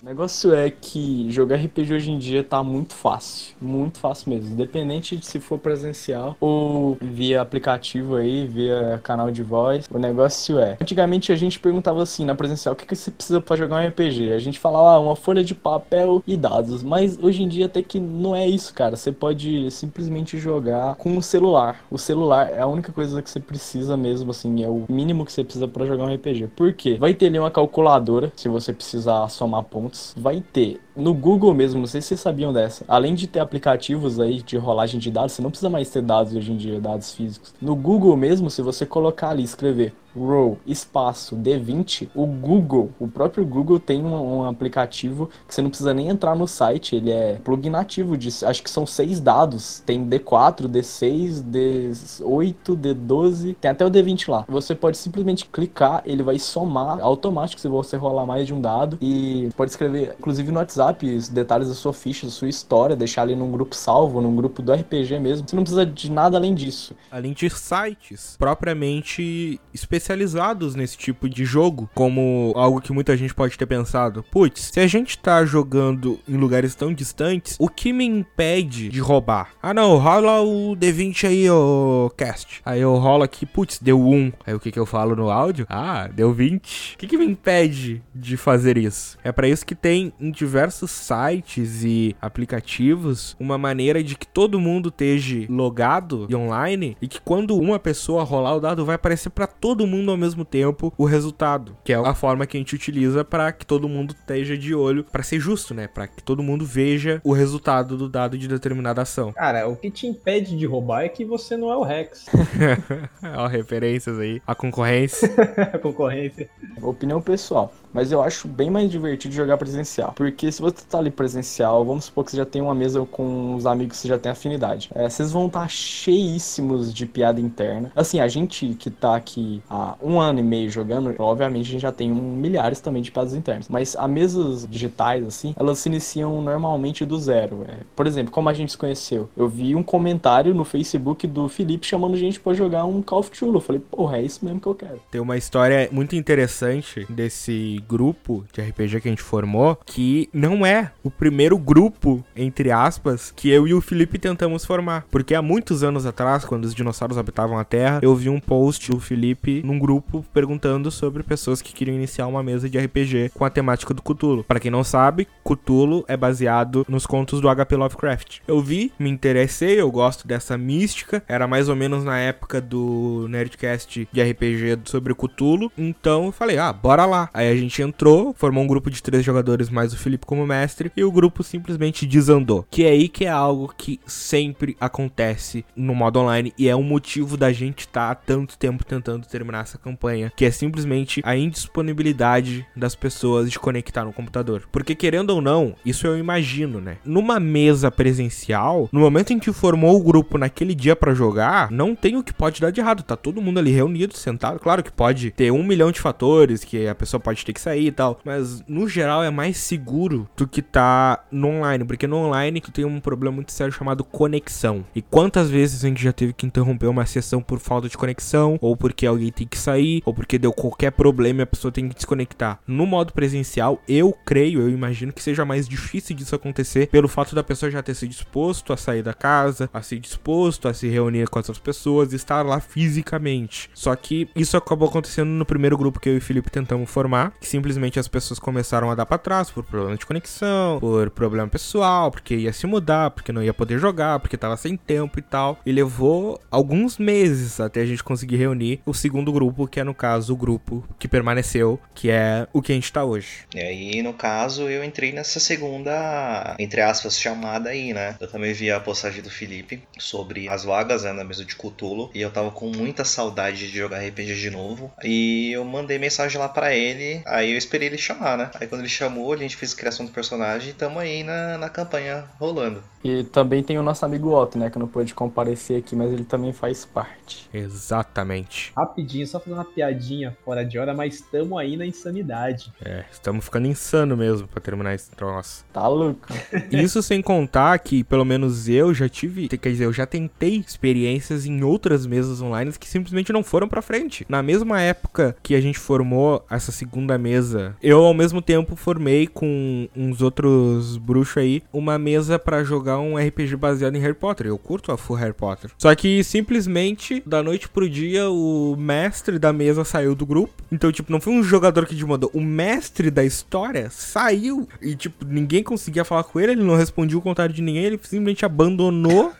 O negócio é que jogar RPG hoje em dia tá muito fácil. Muito fácil mesmo. Independente de se for presencial ou via aplicativo aí, via canal de voz. O negócio é. Antigamente a gente perguntava assim na presencial: o que, que você precisa para jogar um RPG? A gente falava ah, uma folha de papel e dados. Mas hoje em dia até que não é isso, cara. Você pode simplesmente jogar com o celular. O celular é a única coisa que você precisa mesmo, assim. É o mínimo que você precisa para jogar um RPG. Por quê? Vai ter ali uma calculadora, se você precisar somar pontos, vai ter no Google mesmo, não sei se vocês sabiam dessa. Além de ter aplicativos aí de rolagem de dados, você não precisa mais ter dados hoje em dia, dados físicos. No Google mesmo, se você colocar ali, escrever row espaço D20, o Google, o próprio Google tem um, um, aplicativo que você não precisa nem entrar no site, ele é plugin nativo de, acho que são seis dados, tem D4, D6, D8, D12, tem até o D20 lá. Você pode simplesmente clicar, ele vai somar automático se você rolar mais de um dado e pode escrever, inclusive no WhatsApp WhatsApp os detalhes da sua ficha, da sua história, deixar ali num grupo salvo, num grupo do RPG mesmo. Você não precisa de nada além disso. Além de sites propriamente especializados nesse tipo de jogo, como algo que muita gente pode ter pensado. Putz, se a gente tá jogando em lugares tão distantes, o que me impede de roubar? Ah não, rola o D20 aí, ô cast. Aí eu rolo aqui, putz, deu 1. Aí o que que eu falo no áudio? Ah, deu 20. O que que me impede de fazer isso? É para isso que tem em diversos diversos sites e aplicativos uma maneira de que todo mundo esteja logado e online e que quando uma pessoa rolar o dado vai aparecer para todo mundo ao mesmo tempo o resultado, que é a forma que a gente utiliza para que todo mundo esteja de olho, para ser justo, né, para que todo mundo veja o resultado do dado de determinada ação. Cara, o que te impede de roubar é que você não é o Rex. <laughs> <laughs> Ó, referências aí, a concorrência. a concorrência. Opinião pessoal. Mas eu acho bem mais divertido jogar presencial. Porque se você tá ali presencial, vamos supor que você já tem uma mesa com os amigos que você já tem afinidade. É, vocês vão estar tá cheíssimos de piada interna. Assim, a gente que tá aqui há um ano e meio jogando, obviamente a gente já tem um, milhares também de piadas internas. Mas as mesas digitais, assim, elas se iniciam normalmente do zero. É. Por exemplo, como a gente se conheceu? Eu vi um comentário no Facebook do Felipe chamando a gente pra jogar um Call of Duty. Eu falei, porra, é isso mesmo que eu quero. Tem uma história muito interessante desse grupo de RPG que a gente formou, que não é o primeiro grupo, entre aspas, que eu e o Felipe tentamos formar. Porque há muitos anos atrás, quando os dinossauros habitavam a Terra, eu vi um post do Felipe num grupo perguntando sobre pessoas que queriam iniciar uma mesa de RPG com a temática do Cthulhu. Para quem não sabe, Cthulhu é baseado nos contos do HP Lovecraft. Eu vi, me interessei, eu gosto dessa mística. Era mais ou menos na época do Nerdcast de RPG sobre Cthulhu. Então eu falei, ah, bora lá. Aí a gente gente entrou, formou um grupo de três jogadores mais o Felipe como mestre, e o grupo simplesmente desandou. Que é aí que é algo que sempre acontece no modo online e é um motivo da gente estar tá tanto tempo tentando terminar essa campanha, que é simplesmente a indisponibilidade das pessoas de conectar no computador. Porque querendo ou não, isso eu imagino, né? Numa mesa presencial, no momento em que formou o grupo naquele dia para jogar, não tem o que pode dar de errado. Tá todo mundo ali reunido, sentado. Claro que pode ter um milhão de fatores que a pessoa pode ter que sair e tal. Mas no geral é mais seguro do que tá no online, porque no online tu tem um problema muito sério chamado conexão. E quantas vezes a gente já teve que interromper uma sessão por falta de conexão, ou porque alguém tem que sair, ou porque deu qualquer problema e a pessoa tem que desconectar. No modo presencial, eu creio, eu imagino que seja mais difícil disso acontecer pelo fato da pessoa já ter se disposto a sair da casa, a se disposto a se reunir com outras pessoas estar lá fisicamente. Só que isso acabou acontecendo no primeiro grupo que eu e o Felipe tentamos formar, que simplesmente as pessoas começaram a dar para trás por problema de conexão, por problema pessoal, porque ia se mudar, porque não ia poder jogar, porque tava sem tempo e tal. E levou alguns meses até a gente conseguir reunir o segundo grupo, que é no caso o grupo que permaneceu, que é o que a gente tá hoje. E aí, no caso, eu entrei nessa segunda, entre aspas, chamada aí, né? Eu também vi a postagem do Felipe sobre as vagas né, na mesa de Cutulo e eu tava com muita saudade de jogar RPG de novo. E eu mandei mensagem lá para ele, aí eu esperei ele chamar, né? Aí quando ele chamou, a gente fez a criação do personagem e tamo aí na, na campanha rolando. E também tem o nosso amigo Otto, né? Que não pôde comparecer aqui, mas ele também faz parte. Exatamente. Rapidinho, só fazendo uma piadinha fora de hora, mas estamos aí na insanidade. É, estamos ficando insano mesmo pra terminar esse troço. Tá louco. <laughs> Isso sem contar que, pelo menos eu já tive, quer dizer, eu já tentei experiências em outras mesas online que simplesmente não foram pra frente. Na mesma época que a gente formou essa segunda mesa, eu ao mesmo tempo formei com uns outros bruxos aí uma mesa para jogar jogar um RPG baseado em Harry Potter. Eu curto a full Harry Potter. Só que simplesmente, da noite pro dia, o mestre da mesa saiu do grupo. Então, tipo, não foi um jogador que te mandou. O mestre da história saiu. E, tipo, ninguém conseguia falar com ele. Ele não respondia o comentário de ninguém. Ele simplesmente abandonou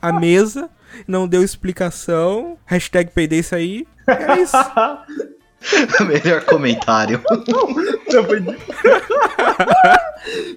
a mesa. Não deu explicação. Hashtag peidei isso aí. É isso. <laughs> <laughs> Melhor comentário. <laughs>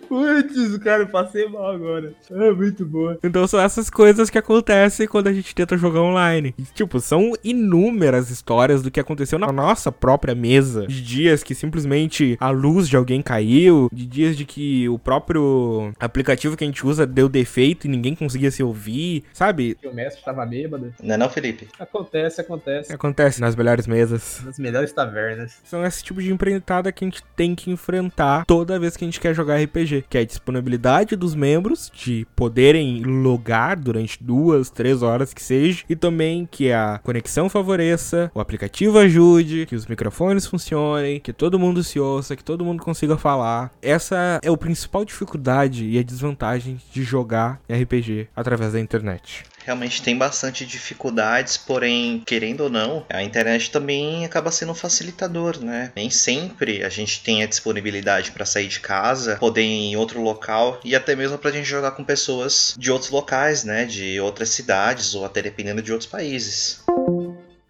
Putz, cara, eu passei mal agora. É muito boa. Então são essas coisas que acontecem quando a gente tenta jogar online. E, tipo, são inúmeras histórias do que aconteceu na nossa própria mesa. De dias que simplesmente a luz de alguém caiu, de dias de que o próprio aplicativo que a gente usa deu defeito e ninguém conseguia se ouvir, sabe? O mestre estava bêbado. Não é não, Felipe? Acontece, acontece. Acontece nas melhores mesas. Nas melhores tavernas. São esse tipo de empreitada que a gente tem que enfrentar toda vez que a gente quer jogar RPG, que é a disponibilidade dos membros de poderem logar durante duas, três horas que seja, e também que a conexão favoreça, o aplicativo ajude, que os microfones funcionem, que todo mundo se ouça, que todo mundo consiga falar. Essa é a principal dificuldade e a desvantagem de jogar RPG através da internet. Realmente tem bastante dificuldades, porém, querendo ou não, a internet também acaba sendo um facilitador, né? Nem sempre a gente tem a disponibilidade para sair de casa, poder ir em outro local e até mesmo pra gente jogar com pessoas de outros locais, né? De outras cidades ou até dependendo de outros países.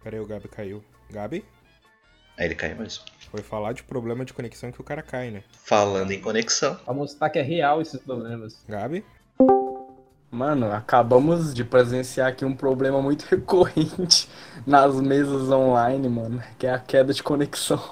Peraí, o Gabi caiu. Gabi? Aí ele caiu mesmo. Foi falar de problema de conexão que o cara cai, né? Falando em conexão. Pra mostrar que é real esses problemas. Gabi? Mano, acabamos de presenciar aqui um problema muito <laughs> recorrente nas mesas online, mano, que é a queda de conexão.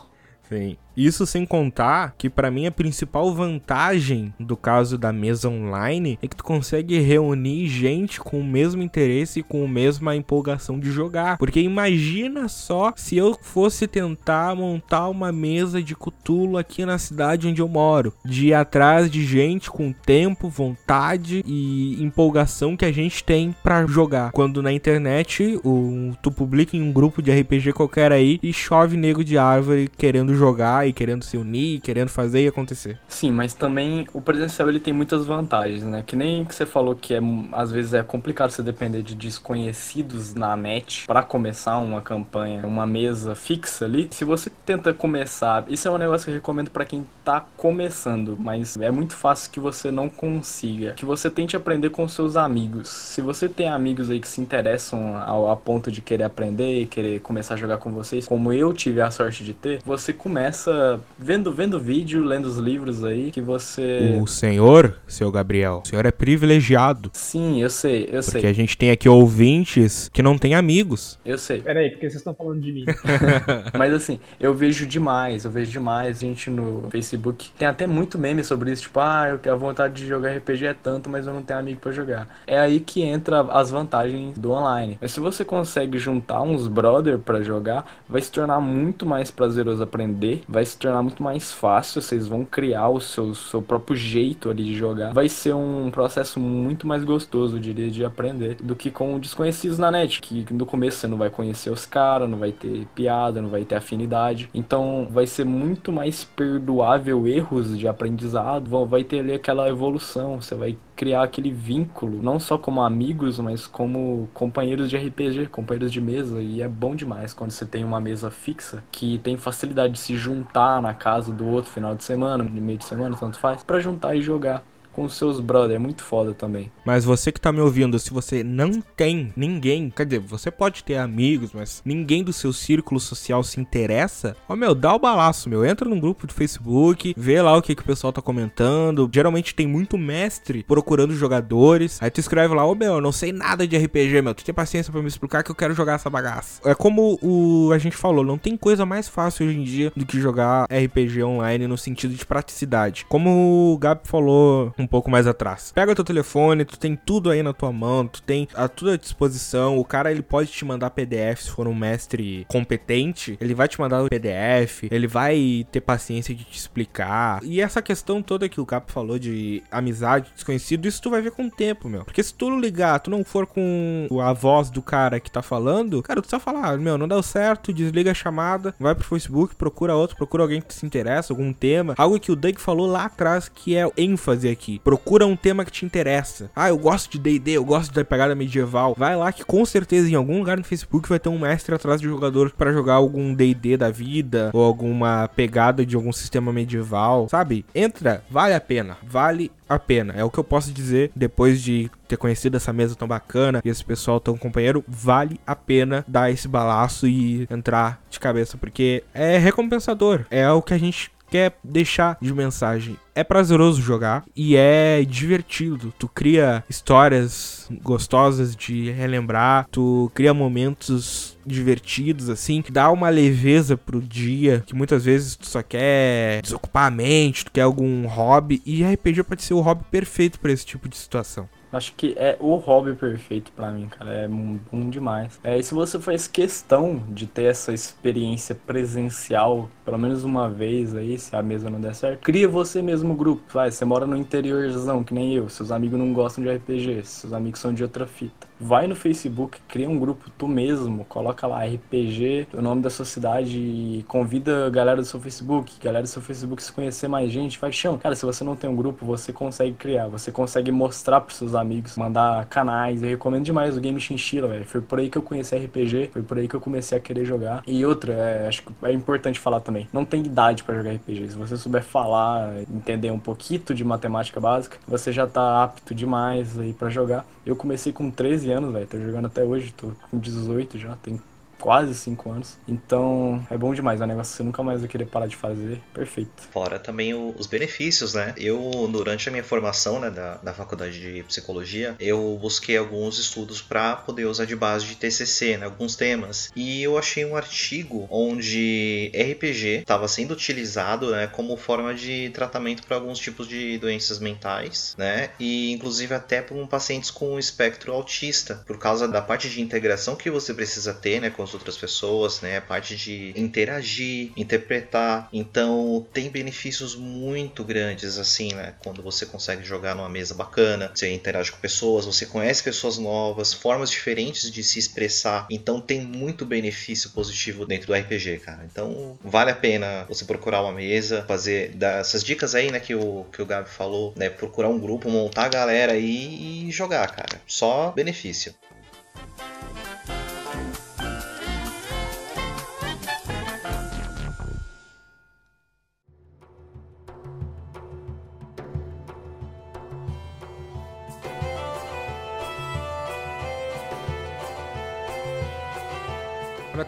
Sim. Isso sem contar que para mim a principal vantagem do caso da mesa online é que tu consegue reunir gente com o mesmo interesse e com a mesma empolgação de jogar. Porque imagina só se eu fosse tentar montar uma mesa de cutulo aqui na cidade onde eu moro, de ir atrás de gente com tempo, vontade e empolgação que a gente tem para jogar. Quando na internet o, tu publica em um grupo de RPG qualquer aí e chove nego de árvore querendo jogar e querendo se unir, querendo fazer e acontecer. Sim, mas também o presencial ele tem muitas vantagens, né? Que nem que você falou que é às vezes é complicado você depender de desconhecidos na net para começar uma campanha, uma mesa fixa ali. Se você tenta começar, isso é um negócio que eu recomendo para quem tá começando, mas é muito fácil que você não consiga. Que você tente aprender com seus amigos. Se você tem amigos aí que se interessam ao a ponto de querer aprender querer começar a jogar com vocês, como eu tive a sorte de ter, você começa vendo vendo vídeo, lendo os livros aí que você O senhor, seu Gabriel, o senhor é privilegiado. Sim, eu sei, eu Porque sei. a gente tem aqui ouvintes que não têm amigos. Eu sei. Pera aí, porque vocês estão falando de mim? <laughs> Mas assim, eu vejo demais, eu vejo demais gente no Facebook. Tem até muito meme sobre isso, tipo, ah, eu, a vontade de jogar RPG é tanto, mas eu não tenho amigo pra jogar. É aí que entra as vantagens do online. Mas se você consegue juntar uns brother pra jogar, vai se tornar muito mais prazeroso aprender, vai se tornar muito mais fácil, vocês vão criar o seu, seu próprio jeito ali de jogar. Vai ser um processo muito mais gostoso, eu diria, de aprender do que com desconhecidos na net, que no começo você não vai conhecer os caras, não vai ter piada, não vai ter afinidade. Então vai ser muito mais perdoável erros de aprendizado, vai ter ali aquela evolução, você vai criar aquele vínculo, não só como amigos, mas como companheiros de RPG, companheiros de mesa, e é bom demais quando você tem uma mesa fixa que tem facilidade de se juntar na casa do outro final de semana, no meio de semana, tanto faz, pra juntar e jogar com seus brother, é muito foda também. Mas você que tá me ouvindo, se você não tem ninguém, quer dizer, você pode ter amigos, mas ninguém do seu círculo social se interessa, ó meu, dá o balaço, meu. Entra num grupo de Facebook, vê lá o que, que o pessoal tá comentando. Geralmente tem muito mestre procurando jogadores. Aí tu escreve lá, ô meu, eu não sei nada de RPG, meu. Tu tem paciência pra me explicar que eu quero jogar essa bagaça. É como o a gente falou, não tem coisa mais fácil hoje em dia do que jogar RPG online no sentido de praticidade. Como o Gabi falou um pouco mais atrás. Pega teu telefone, tu tem tudo aí na tua mão, tu tem a tudo à disposição. O cara ele pode te mandar PDF se for um mestre competente, ele vai te mandar o PDF, ele vai ter paciência de te explicar. E essa questão toda que o Gabi falou de amizade, desconhecido, isso tu vai ver com o tempo, meu. Porque se tu ligar, tu não for com a voz do cara que tá falando, cara, tu só falar, ah, meu, não deu certo, desliga a chamada, vai pro Facebook, procura outro, procura alguém que se interessa, algum tema. Algo que o Doug falou lá atrás que é ênfase aqui. Procura um tema que te interessa. Ah, eu gosto de D&D, eu gosto da pegada medieval. Vai lá que com certeza em algum lugar no Facebook vai ter um mestre atrás de jogador pra jogar algum D&D da vida ou alguma pegada de algum sistema medieval, sabe? Entra, vale a pena. Vale a pena. É o que eu posso dizer depois de ter conhecido essa mesa tão bacana e esse pessoal tão companheiro. Vale a pena dar esse balaço e entrar de cabeça, porque é recompensador. É o que a gente quer deixar de mensagem. É prazeroso jogar e é divertido. Tu cria histórias gostosas de relembrar, tu cria momentos divertidos assim, que dá uma leveza pro dia, que muitas vezes tu só quer desocupar a mente, tu quer algum hobby e RPG pode ser o hobby perfeito para esse tipo de situação. Acho que é o hobby perfeito pra mim, cara. É bom demais. É, e se você faz questão de ter essa experiência presencial, pelo menos uma vez aí, se a mesa não der certo, cria você mesmo o grupo. Vai, você mora no interiorzão, que nem eu. Seus amigos não gostam de RPG, seus amigos são de outra fita. Vai no Facebook, cria um grupo tu mesmo, coloca lá RPG, o nome da sua cidade e convida a galera do seu Facebook, galera do seu Facebook se conhecer mais gente, vai chão. Cara, se você não tem um grupo, você consegue criar, você consegue mostrar pros seus amigos, mandar canais. Eu recomendo demais o Game Chinchilla, velho. Foi por aí que eu conheci RPG, foi por aí que eu comecei a querer jogar. E outra, é, acho que é importante falar também, não tem idade para jogar RPG. Se você souber falar, entender um pouquinho de matemática básica, você já tá apto demais aí para jogar. Eu comecei com 13 anos, velho, tô jogando até hoje, tô com 18 já, tem quase cinco anos. Então é bom demais, é um negócio que você nunca mais vai querer parar de fazer. Perfeito. Fora também o, os benefícios, né? Eu, durante a minha formação né, da, da faculdade de psicologia, eu busquei alguns estudos para poder usar de base de TCC, né, alguns temas. E eu achei um artigo onde RPG estava sendo utilizado né, como forma de tratamento para alguns tipos de doenças mentais, né? E inclusive até para pacientes com espectro autista, por causa da parte de integração que você precisa ter, né? As outras pessoas, né? A parte de interagir, interpretar. Então tem benefícios muito grandes assim, né? Quando você consegue jogar numa mesa bacana, você interage com pessoas, você conhece pessoas novas, formas diferentes de se expressar. Então tem muito benefício positivo dentro do RPG, cara. Então vale a pena você procurar uma mesa, fazer dessas dicas aí, né, que o que o Gabi falou, né, procurar um grupo, montar a galera aí e jogar, cara. Só benefício.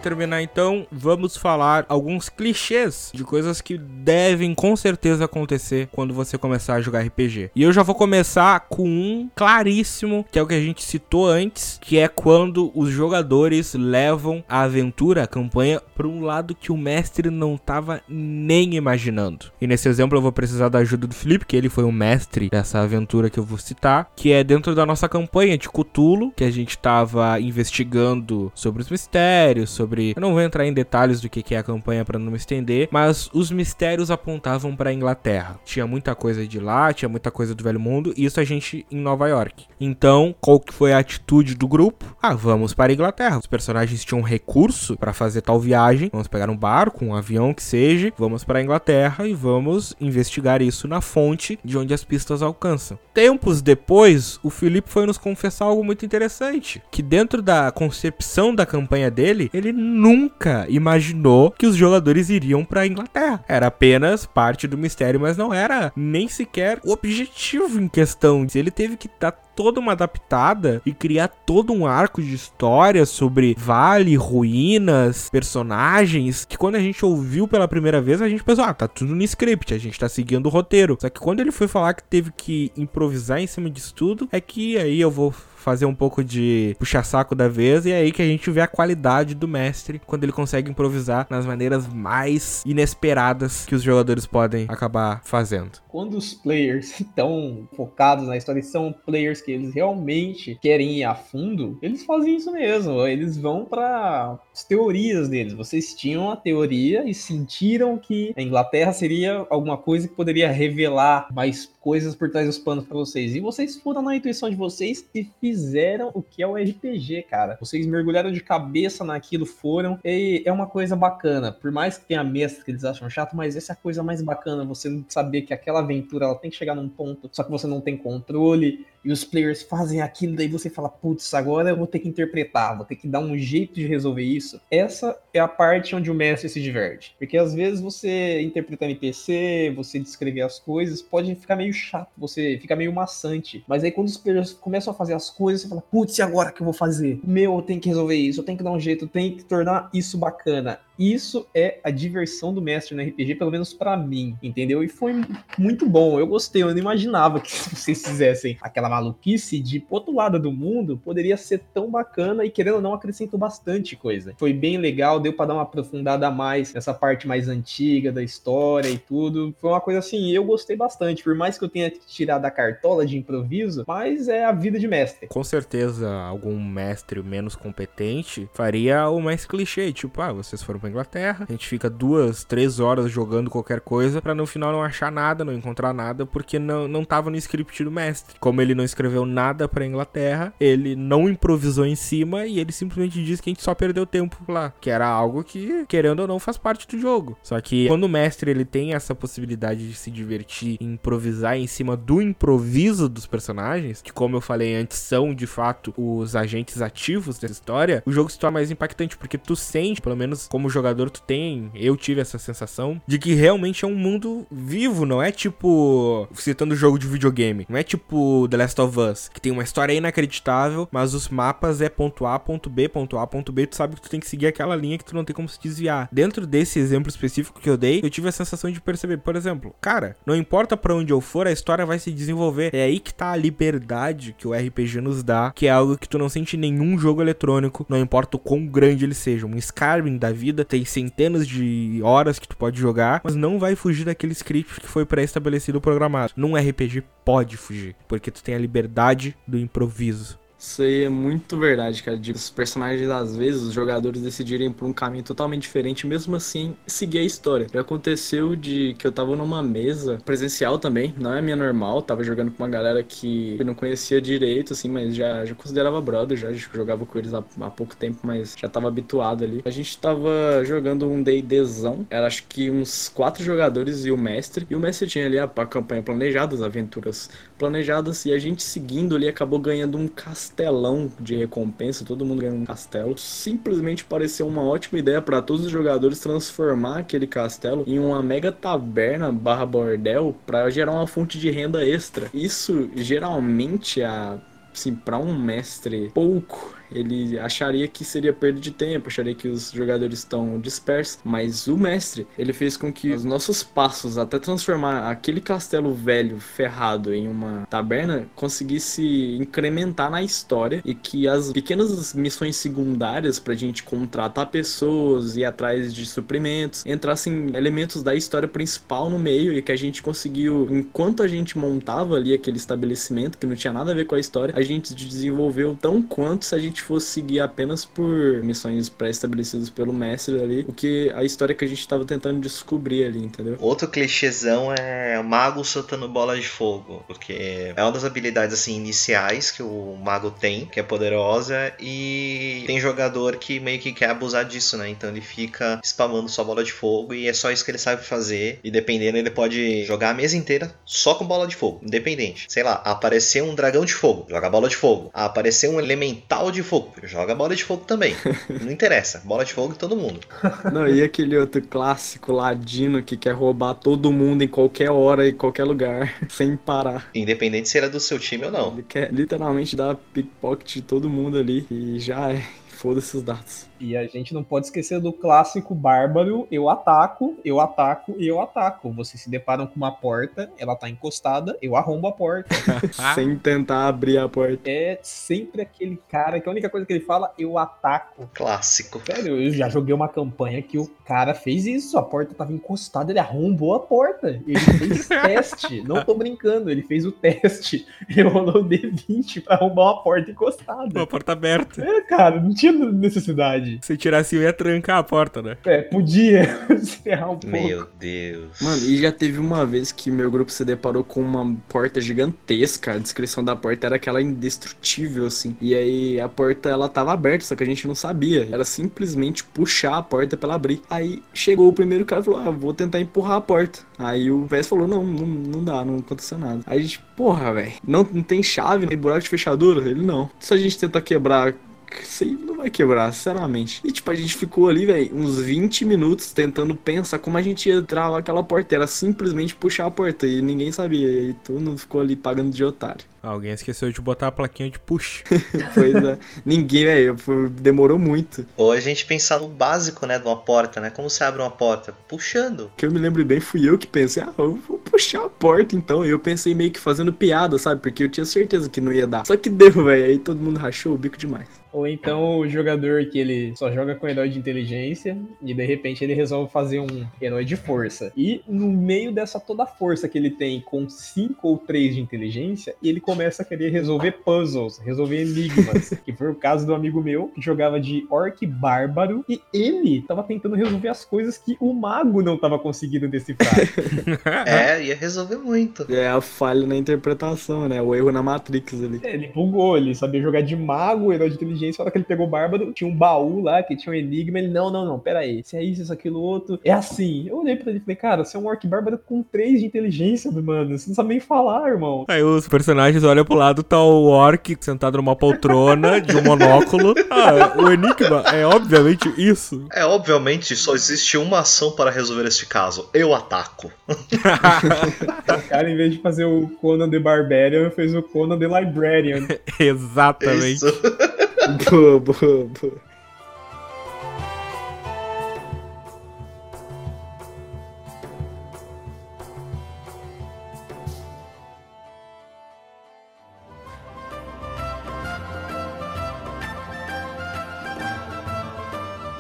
Terminar então, vamos falar alguns clichês de coisas que devem com certeza acontecer quando você começar a jogar RPG. E eu já vou começar com um claríssimo, que é o que a gente citou antes, que é quando os jogadores levam a aventura, a campanha, para um lado que o mestre não estava nem imaginando. E nesse exemplo eu vou precisar da ajuda do Felipe, que ele foi o mestre dessa aventura que eu vou citar, que é dentro da nossa campanha de Cthulhu, que a gente estava investigando sobre os mistérios, sobre. Eu não vou entrar em detalhes do que é a campanha para não me estender, mas os mistérios apontavam para Inglaterra. Tinha muita coisa de lá, tinha muita coisa do Velho Mundo, e isso a gente em Nova York. Então, qual que foi a atitude do grupo? Ah, vamos para a Inglaterra. Os personagens tinham recurso para fazer tal viagem. Vamos pegar um barco, um avião que seja, vamos para a Inglaterra e vamos investigar isso na fonte de onde as pistas alcançam. Tempos depois, o Felipe foi nos confessar algo muito interessante, que dentro da concepção da campanha dele, ele ele nunca imaginou que os jogadores iriam para Inglaterra. Era apenas parte do mistério, mas não era nem sequer o objetivo em questão. Ele teve que dar toda uma adaptada e criar todo um arco de história sobre vale, ruínas, personagens, que quando a gente ouviu pela primeira vez, a gente pensou, ah, tá tudo no script, a gente tá seguindo o roteiro. Só que quando ele foi falar que teve que improvisar em cima disso tudo, é que aí eu vou fazer um pouco de puxa-saco da vez, e é aí que a gente vê a qualidade do mestre quando ele consegue improvisar nas maneiras mais inesperadas que os jogadores podem acabar fazendo. Quando os players <laughs> estão focados na história e são players que eles realmente querem ir a fundo, eles fazem isso mesmo. Eles vão para as teorias deles. Vocês tinham a teoria e sentiram que a Inglaterra seria alguma coisa que poderia revelar mais coisas por trás dos panos para vocês. E vocês foram na intuição de vocês e fizeram o que é o RPG, cara. Vocês mergulharam de cabeça naquilo, foram. E é uma coisa bacana. Por mais que tenha mestre que eles acham chato, mas essa é a coisa mais bacana. Você saber que aquela aventura ela tem que chegar num ponto, só que você não tem controle e os players fazem aquilo, daí você fala, putz, agora eu vou ter que interpretar, vou ter que dar um jeito de resolver isso. Essa é a parte onde o mestre se diverte. Porque às vezes você interpretar NPC, você descrever as coisas, pode ficar meio chato, você fica meio maçante. Mas aí quando os players começam a fazer as coisas, você fala, putz, e agora que eu vou fazer? Meu, eu tenho que resolver isso, eu tenho que dar um jeito, eu tenho que tornar isso bacana. Isso é a diversão do mestre no RPG, pelo menos para mim, entendeu? E foi muito bom, eu gostei, eu não imaginava que <laughs> vocês fizessem aquela maluquice de outro lado do mundo, poderia ser tão bacana e querendo ou não acrescentou bastante coisa. Foi bem legal, deu para dar uma aprofundada a mais nessa parte mais antiga da história e tudo. Foi uma coisa assim, eu gostei bastante, por mais que eu tenha tirado a cartola de improviso, mas é a vida de mestre. Com certeza, algum mestre menos competente faria o mais clichê, tipo, ah, vocês foram Inglaterra. A gente fica duas, três horas jogando qualquer coisa pra no final não achar nada, não encontrar nada, porque não, não tava no script do mestre. Como ele não escreveu nada pra Inglaterra, ele não improvisou em cima e ele simplesmente disse que a gente só perdeu tempo lá. Que era algo que, querendo ou não, faz parte do jogo. Só que quando o mestre ele tem essa possibilidade de se divertir e improvisar em cima do improviso dos personagens, que como eu falei antes, são de fato os agentes ativos dessa história, o jogo se torna mais impactante, porque tu sente, pelo menos como jogador, tu tem, eu tive essa sensação, de que realmente é um mundo vivo, não é tipo, citando jogo de videogame, não é tipo The Last of Us, que tem uma história inacreditável, mas os mapas é ponto A, ponto B, ponto A, ponto B, tu sabe que tu tem que seguir aquela linha que tu não tem como se desviar. Dentro desse exemplo específico que eu dei, eu tive a sensação de perceber, por exemplo, cara, não importa para onde eu for, a história vai se desenvolver. É aí que tá a liberdade que o RPG nos dá, que é algo que tu não sente em nenhum jogo eletrônico, não importa o quão grande ele seja. Um Skyrim da vida tem centenas de horas que tu pode jogar, mas não vai fugir daquele script que foi pré-estabelecido programado. Num RPG pode fugir, porque tu tem a liberdade do improviso. Isso aí é muito verdade, cara. De os personagens, às vezes, os jogadores decidirem por um caminho totalmente diferente, mesmo assim, seguir a história. Já aconteceu de que eu tava numa mesa presencial também, não é a minha normal, tava jogando com uma galera que eu não conhecia direito, assim, mas já, já considerava brother, já jogava com eles há, há pouco tempo, mas já tava habituado ali. A gente tava jogando um D&Dzão, era acho que uns quatro jogadores e o mestre, e o mestre tinha ali a, a campanha planejada, as aventuras planejadas, e a gente seguindo ali acabou ganhando um castelo castelão de recompensa, todo mundo ganha um castelo. Simplesmente pareceu uma ótima ideia para todos os jogadores transformar aquele castelo em uma mega taberna barra bordel para gerar uma fonte de renda extra. Isso geralmente a assim, para um mestre pouco ele acharia que seria perda de tempo, acharia que os jogadores estão dispersos, mas o mestre, ele fez com que os nossos passos até transformar aquele castelo velho ferrado em uma taberna conseguisse incrementar na história e que as pequenas missões secundárias pra gente contratar pessoas e atrás de suprimentos entrassem elementos da história principal no meio e que a gente conseguiu, enquanto a gente montava ali aquele estabelecimento que não tinha nada a ver com a história, a gente desenvolveu tão quanto se a gente gente fosse seguir apenas por missões pré-estabelecidas pelo mestre ali, o que a história que a gente estava tentando descobrir ali, entendeu? Outro clichêzão é o mago soltando bola de fogo, porque é uma das habilidades assim iniciais que o mago tem, que é poderosa e tem jogador que meio que quer abusar disso, né? Então ele fica spamando sua bola de fogo e é só isso que ele sabe fazer e dependendo ele pode jogar a mesa inteira só com bola de fogo, independente. Sei lá, aparecer um dragão de fogo, joga bola de fogo. Aparecer um elemental de fogo. Joga bola de fogo também. <laughs> Não interessa. Bola de fogo todo mundo. Não, e aquele outro clássico ladino que quer roubar todo mundo em qualquer hora e qualquer lugar, <laughs> sem parar. Independente se era do seu time ou não. Ele quer literalmente dar pickpocket de todo mundo ali e já é. Foda-se os dados. E a gente não pode esquecer do clássico bárbaro: eu ataco, eu ataco e eu ataco. Vocês se deparam com uma porta, ela tá encostada, eu arrombo a porta. <laughs> <laughs> Sem tentar abrir a porta. É sempre aquele cara que a única coisa que ele fala, eu ataco. Clássico. Sério, eu já joguei uma campanha que o cara fez isso, a porta tava encostada, ele arrombou a porta. Ele fez <laughs> teste, não tô brincando, ele fez o teste. Ele rolou o D20 pra arrombar uma porta encostada. Uma porta aberta. É, cara, não tinha necessidade verdade. Se tirasse eu ia trancar a porta, né? É, podia <laughs> se ferrar um pouco. Meu Deus. Mano, e já teve uma vez que meu grupo se deparou com uma porta gigantesca. A descrição da porta era aquela indestrutível, assim. E aí a porta, ela tava aberta, só que a gente não sabia. Era simplesmente puxar a porta pra ela abrir. Aí chegou o primeiro cara e falou, ah, vou tentar empurrar a porta. Aí o VS falou, não, não, não dá, não aconteceu nada. Aí a gente, porra, velho, não, não tem chave, nem buraco de fechadura? Ele, não. Se a gente tentar quebrar isso aí não vai quebrar, sinceramente. E tipo, a gente ficou ali, velho, uns 20 minutos tentando pensar como a gente ia travar aquela porta. Era simplesmente puxar a porta e ninguém sabia. E todo mundo ficou ali pagando de otário. Alguém esqueceu de botar a plaquinha de push. <laughs> pois é. Ninguém, velho, demorou muito. Ou a gente pensar no básico, né, de uma porta, né? Como você abre uma porta? Puxando. Que eu me lembro bem, fui eu que pensei, ah, eu vou puxar a porta então. E eu pensei meio que fazendo piada, sabe? Porque eu tinha certeza que não ia dar. Só que deu, velho. Aí todo mundo rachou o bico demais. Ou então o jogador que ele só joga com herói de inteligência e de repente ele resolve fazer um herói de força. E no meio dessa toda força que ele tem com 5 ou 3 de inteligência, ele começa a querer resolver puzzles, resolver enigmas. <laughs> que foi o caso do amigo meu que jogava de orc bárbaro e ele tava tentando resolver as coisas que o mago não tava conseguindo decifrar. <laughs> É, ia resolver muito. É a falha na interpretação, né? O erro na Matrix ali. ele bugou, ele sabia jogar de mago, herói de inteligência, na hora que ele pegou o bárbaro, tinha um baú lá que tinha um enigma, ele, não, não, não, pera aí, se é isso, isso, aquilo, outro, é assim. Eu olhei pra ele e falei, cara, você é um orc bárbaro com 3 de inteligência, mano, você não sabe nem falar, irmão. Aí os personagens olham pro lado, tá o orc sentado numa poltrona de um monóculo. <laughs> Ah, o enigma é obviamente isso. É, obviamente, só existe uma ação para resolver este caso. Eu ataco. <laughs> O cara, em vez de fazer o Conan the Barbarian, fez o Conan the Librarian. <laughs> Exatamente. Isso. Boa, boa, boa.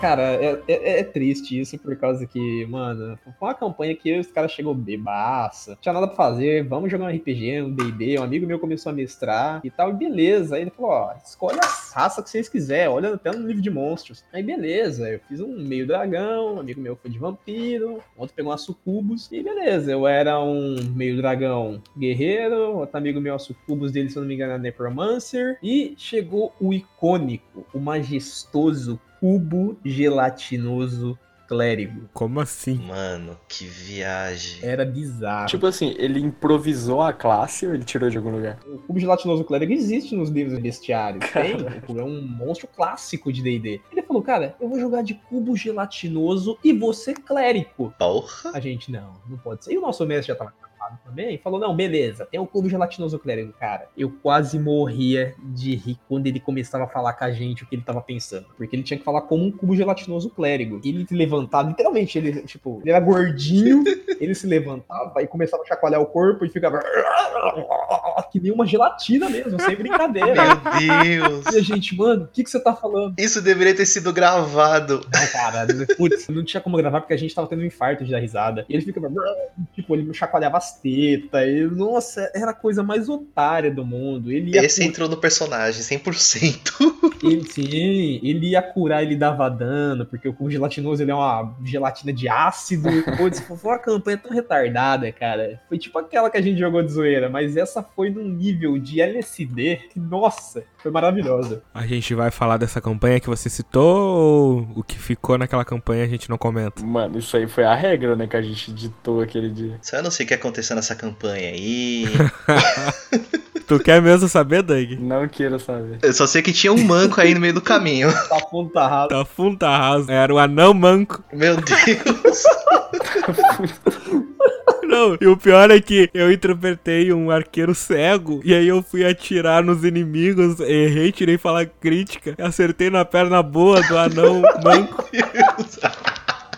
Cara, é, é- é triste isso por causa que, mano, foi uma campanha que os caras chegou bebaça, tinha nada pra fazer, vamos jogar um RPG, um D&D, um amigo meu começou a mestrar e tal, e beleza. Aí ele falou, ó, escolhe as raças que vocês quiserem, olha até no livro de monstros. Aí beleza, eu fiz um meio dragão, um amigo meu foi de vampiro, outro pegou uma sucubus, e beleza, eu era um meio dragão guerreiro, outro amigo meu, a sucubus dele, se eu não me engano, era necromancer, e chegou o icônico, o majestoso cubo gelatinoso clérigo. Como assim? Mano, que viagem. Era bizarro. Tipo assim, ele improvisou a classe ou ele tirou de algum lugar? o cubo gelatinoso clérigo existe nos livros bestiários. Tem. O cubo é um monstro clássico de D&D. Ele falou, cara, eu vou jogar de cubo gelatinoso e você clérigo. Porra. A gente, não, não pode ser. E o nosso mestre já tava também. Falou, não, beleza, tem o cubo gelatinoso clérigo, cara. Eu quase morria de rir quando ele começava a falar com a gente o que ele tava pensando. Porque ele tinha que falar como um cubo gelatinoso clérigo. Ele se levantava, literalmente, ele, tipo, ele era gordinho, <laughs> ele se levantava e começava a chacoalhar o corpo e ficava. Que nem uma gelatina mesmo, sem brincadeira. Meu Deus. E a gente, mano, o que, que você tá falando? Isso deveria ter sido gravado. Não, cara, putz, não tinha como gravar porque a gente tava tendo um infarto de dar risada. E ele fica, tipo, ele chacoalhava as tetas. E, nossa, era a coisa mais otária do mundo. Ele ia, Esse entrou no personagem, 100%. ele, sim, ele ia curar, ele dava dano, porque o gelatinoso ele é uma gelatina de ácido. Putz, foi uma campanha tão retardada, cara. Foi tipo aquela que a gente jogou de zoeira, mas essa foi num nível de LSD que, nossa, foi maravilhosa. A gente vai falar dessa campanha que você citou ou o que ficou naquela campanha a gente não comenta? Mano, isso aí foi a regra, né, que a gente ditou aquele dia. Só eu não sei o que aconteceu nessa campanha aí. <laughs> Tu quer mesmo saber, Doug? Não queira saber. Eu só sei que tinha um manco aí no meio do caminho. <laughs> Tá ponta rasa. Tá fundo, tá raso. Era o anão manco. Meu Deus. <laughs> Não, e o pior é que eu interpretei um arqueiro cego e aí eu fui atirar nos inimigos, errei, tirei fala crítica, acertei na perna boa do anão <laughs> manco.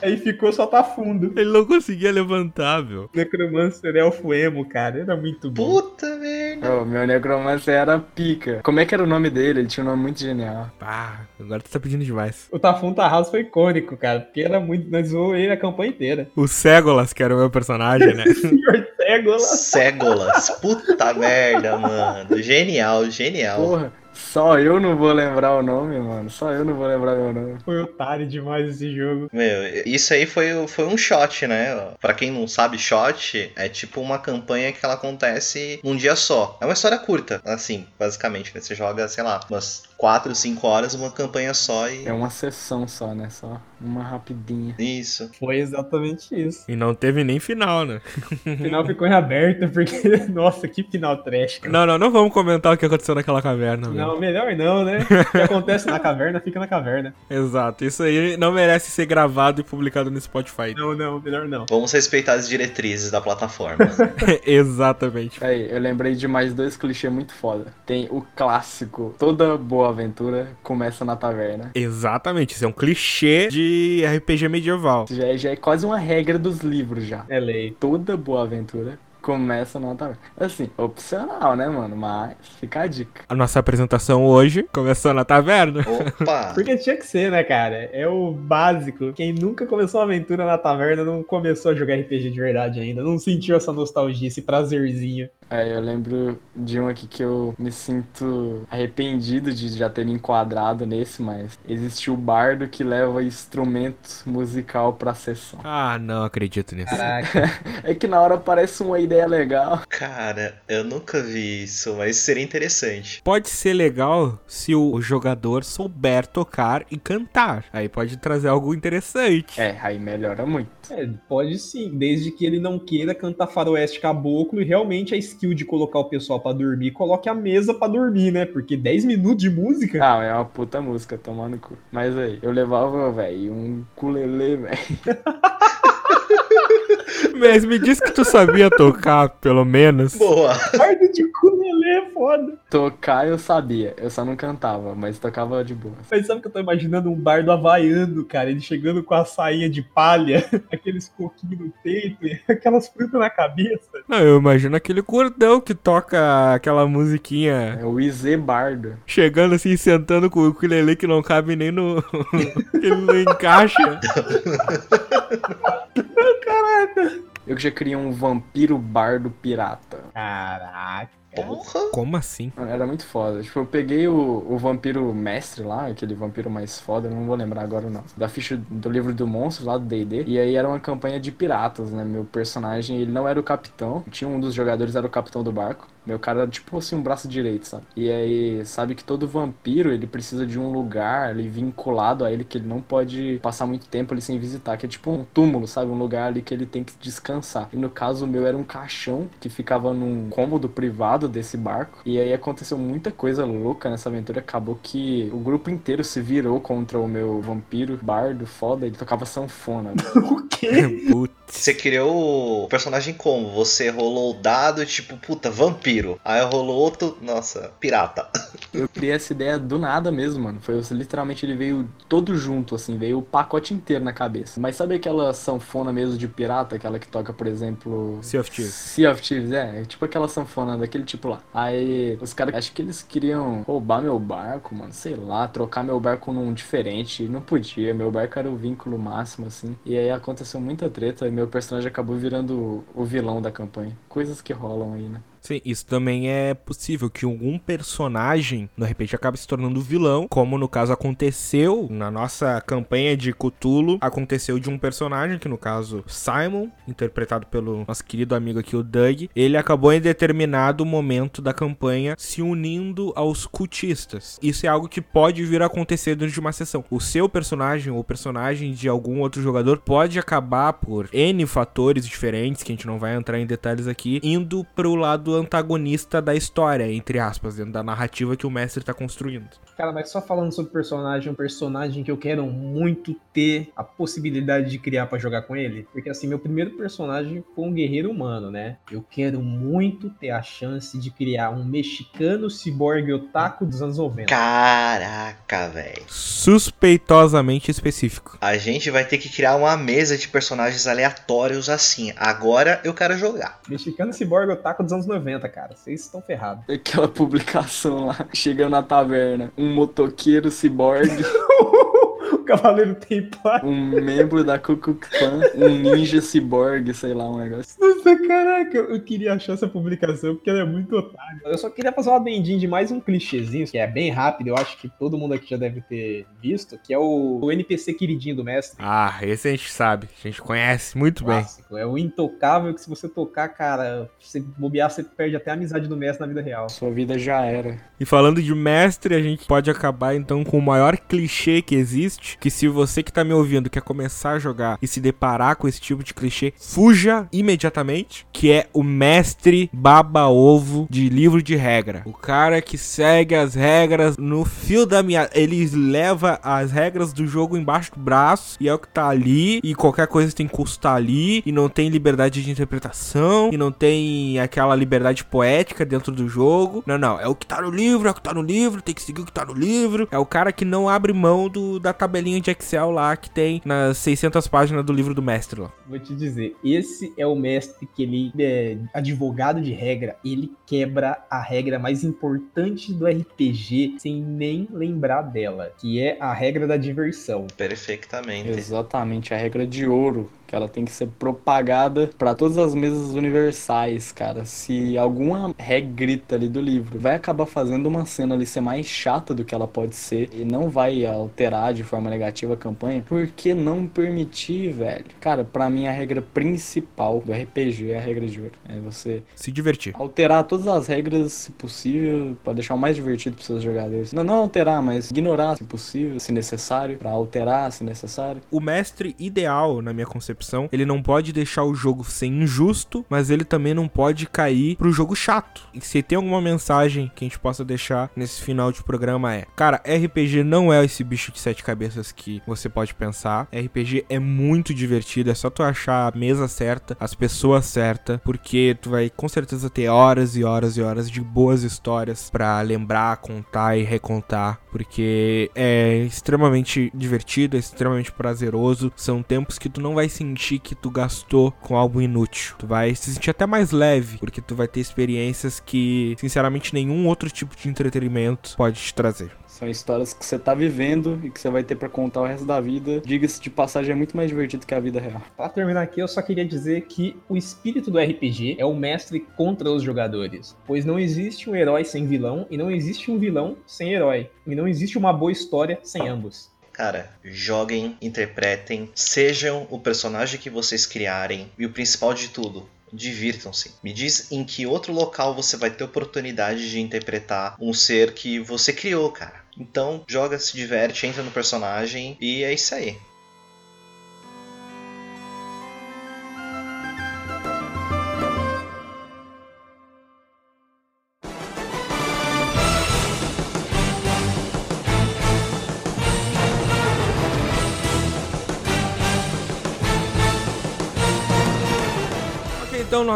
Aí ficou só tá fundo. Ele não conseguia levantar, meu. Necromancer Elfo Emo, cara, era muito bom. Puta merda. Ô, meu necromancer era pica. Como é que era o nome dele? Ele tinha um nome muito genial. Ah, agora tu tá pedindo demais. O Tafun Tarras foi icônico, cara, porque era muito. Nós zoou ele a campanha inteira. O Segolas, que era o meu personagem, né? <laughs> Senhor Cégola. Ségolas. Puta merda, mano. Genial, genial. Porra, só eu não vou lembrar o nome, mano. Só eu não vou lembrar meu nome. Foi otário demais esse jogo. Meu, isso aí foi, foi um shot, né? Pra quem não sabe, shot é tipo uma campanha que ela acontece num dia só. É uma história curta, assim, basicamente, né? Você joga, sei lá, umas 4, 5 horas, uma campanha só e. É uma sessão só, né? Só uma rapidinha. Isso. Foi exatamente isso. E não teve nem final, né? O final ficou em aberto, porque, <laughs> nossa, que final trash, cara. Não, não, não vamos comentar o que aconteceu naquela caverna, meu. Não, melhor não, né? <laughs> O que acontece na caverna, fica na caverna. Exato, isso aí não merece ser gravado e publicado no Spotify. Não, não, melhor não. Vamos respeitar as diretrizes da plataforma. <laughs> Exatamente. Aí, eu lembrei de mais dois clichês muito foda. Tem o clássico, toda boa aventura começa na taverna. Exatamente, isso é um clichê de RPG medieval. Já é, já é quase uma regra dos livros já. É lei. Toda boa aventura Começa na taverna. Assim, opcional, né, mano? Mas fica a dica. A nossa apresentação hoje começou na taverna. Opa! <laughs> Porque tinha que ser, né, cara? É o básico. Quem nunca começou uma aventura na taverna não começou a jogar RPG de verdade ainda. Não sentiu essa nostalgia, esse prazerzinho. É, eu lembro de um aqui que eu me sinto arrependido de já ter me enquadrado nesse, mas existe o bardo que leva instrumento musical pra sessão. Ah, não acredito nisso. Caraca. <laughs> É que na hora parece uma ideia legal. Cara, eu nunca vi isso, mas seria interessante. Pode ser legal se o jogador souber tocar e cantar. Aí pode trazer algo interessante. É, aí melhora muito. É, pode sim, desde que ele não queira cantar faroeste caboclo e realmente a skill de colocar o pessoal pra dormir, coloque a mesa pra dormir, né? Porque 10 minutos de música. Ah, é uma puta música, tomando cu. Mas aí, eu levava, velho, um culelê, velho. <laughs> Mas me disse que tu sabia tocar, pelo menos. Boa! Bardo de culelê é foda. Tocar eu sabia, eu só não cantava, mas tocava de boa. Mas sabe que eu tô imaginando um bardo havaiano, cara? Ele chegando com a sainha de palha, <laughs> aqueles coquinhos no peito e aquelas frutas na cabeça. Não, eu imagino aquele cordão que toca aquela musiquinha É o Izê Bardo. chegando assim, sentando com o ukulele que não cabe nem no. <laughs> que ele não encaixa. <laughs> Eu já criei um vampiro bardo pirata. Caraca. Porra! Como assim? Era muito foda. Tipo, eu peguei o, o vampiro mestre lá, aquele vampiro mais foda, eu não vou lembrar agora não. Da ficha do livro do monstro lá do D&D. E aí era uma campanha de piratas, né? Meu personagem, ele não era o capitão. Tinha um dos jogadores, era o capitão do barco. Meu cara era tipo assim, um braço direito, sabe? E aí, sabe que todo vampiro, ele precisa de um lugar ali vinculado a ele que ele não pode passar muito tempo ali sem visitar. Que é tipo um túmulo, sabe? Um lugar ali que ele tem que descansar. E no caso, o meu era um caixão que ficava num cômodo privado desse barco. E aí aconteceu muita coisa louca nessa aventura. Acabou que o grupo inteiro se virou contra o meu vampiro bardo foda. Ele tocava sanfona. <laughs> O quê? <laughs> Putz. Você criou o personagem como? Você rolou o dado, tipo, puta, vampiro. Aí rolou outro, nossa, pirata. <laughs> Eu criei essa ideia do nada mesmo, mano. Foi literalmente ele veio todo junto, assim, veio o pacote inteiro na cabeça. Mas sabe aquela sanfona mesmo de pirata, aquela que toca, por exemplo. Sea of Thieves. Sea of Thieves, é, é tipo aquela sanfona daquele tipo lá. Aí os caras, acho que eles queriam roubar meu barco, mano, sei lá, trocar meu barco num diferente. Não podia, meu barco era o vínculo máximo, assim. E aí aconteceu muita treta e meu personagem acabou virando o vilão da campanha. Coisas que rolam aí, né? Sim, isso também é possível que algum personagem no RPG acabe se tornando vilão, como no caso aconteceu na nossa campanha de Cthulhu, aconteceu de um personagem que no caso Simon, interpretado pelo nosso querido amigo aqui o Doug, ele acabou em determinado momento da campanha se unindo aos cultistas. Isso é algo que pode vir a acontecer de uma sessão. O seu personagem ou personagem de algum outro jogador pode acabar por N fatores diferentes, que a gente não vai entrar em detalhes aqui, indo pro lado antagonista da história, entre aspas, dentro da narrativa que o mestre tá construindo. Cara, mas só falando sobre personagem, um personagem que eu quero muito ter a possibilidade de criar pra jogar com ele. Porque assim, meu primeiro personagem foi um guerreiro humano, né? Eu quero muito ter a chance de criar um mexicano ciborgue otaku dos anos 90. Caraca, velho. Suspeitosamente específico. A gente vai ter que criar uma mesa de personagens aleatórios assim. Agora eu quero jogar. Mexicano ciborgue otaku dos anos 90, cara. Vocês estão ferrados. <laughs> Aquela publicação lá, chegando na taverna, um motoqueiro ciborgue, <laughs> <laughs> o Cavaleiro Templário. um membro da Ku Klux Klan, um ninja ciborgue, sei lá, um negócio. Nossa, caraca, eu queria achar essa publicação porque ela é muito otária. Eu só queria fazer uma adendinho de mais um clichêzinho, que é bem rápido, eu acho que todo mundo aqui já deve ter visto, que é o, o NPC queridinho do mestre. Ah, esse a gente sabe, a gente conhece muito bem. Clássico. É o intocável que se você tocar, cara, você bobear, você perde até a amizade do mestre na vida real. Sua vida já era. E falando de mestre, a gente pode acabar então com o maior clichê que existe, que se você que tá me ouvindo quer começar a jogar e se deparar com esse tipo de clichê, fuja imediatamente, que é o mestre baba-ovo de livro de regra. O cara que segue as regras no fio da minha... Ele leva as regras do jogo embaixo do braço e é o que tá ali, e qualquer coisa tem que custar ali, e não tem liberdade de interpretação, e não tem aquela liberdade poética dentro do jogo. Não, não, é o que tá no livro, é o que tá no livro, tem que seguir o que tá no livro. É o cara que não abre mão do, da tabelinha de Excel lá que tem nas 600 páginas do livro do mestre lá. Vou te dizer, esse é o mestre que ele é advogado de regra, ele quebra a regra mais importante do RPG sem nem lembrar dela, que é a regra da diversão. Perfeitamente. Exatamente, a regra de ouro que ela tem que ser propagada para todas as mesas universais, cara. Se alguma regrita ali do livro vai acabar fazendo uma cena ali ser mais chata do que ela pode ser e não vai alterar de forma negativa a campanha, por que não permitir, velho? Cara, para mim a regra principal do RPG é a regra de ouro. É você se divertir. Alterar todas as regras, se possível, para deixar o mais divertido para seus jogadores. Não, não alterar, mas ignorar se possível, se necessário, para alterar se necessário. O mestre ideal, na minha concepção, ele não pode deixar o jogo ser injusto, mas ele também não pode cair pro jogo chato. E se tem alguma mensagem que a gente possa deixar nesse final de programa é: Cara, RPG não é esse bicho de sete cabeças que você pode pensar. RPG é muito divertido, é só tu achar a mesa certa, as pessoas certas, porque tu vai com certeza ter horas e horas e horas de boas histórias para lembrar, contar e recontar, porque é extremamente divertido, é extremamente prazeroso. São tempos que tu não vai se sentir que tu gastou com algo inútil. Tu vai se sentir até mais leve, porque tu vai ter experiências que, sinceramente, nenhum outro tipo de entretenimento pode te trazer. São histórias que você tá vivendo e que você vai ter para contar o resto da vida. Diga-se de passagem, é muito mais divertido que a vida real. Para terminar aqui, eu só queria dizer que o espírito do RPG é o mestre contra os jogadores, pois não existe um herói sem vilão e não existe um vilão sem herói, e não existe uma boa história sem ambos. Cara, joguem, interpretem, sejam o personagem que vocês criarem e o principal de tudo, divirtam-se. Me diz em que outro local você vai ter oportunidade de interpretar um ser que você criou, cara. Então, joga, se diverte, entra no personagem e é isso aí.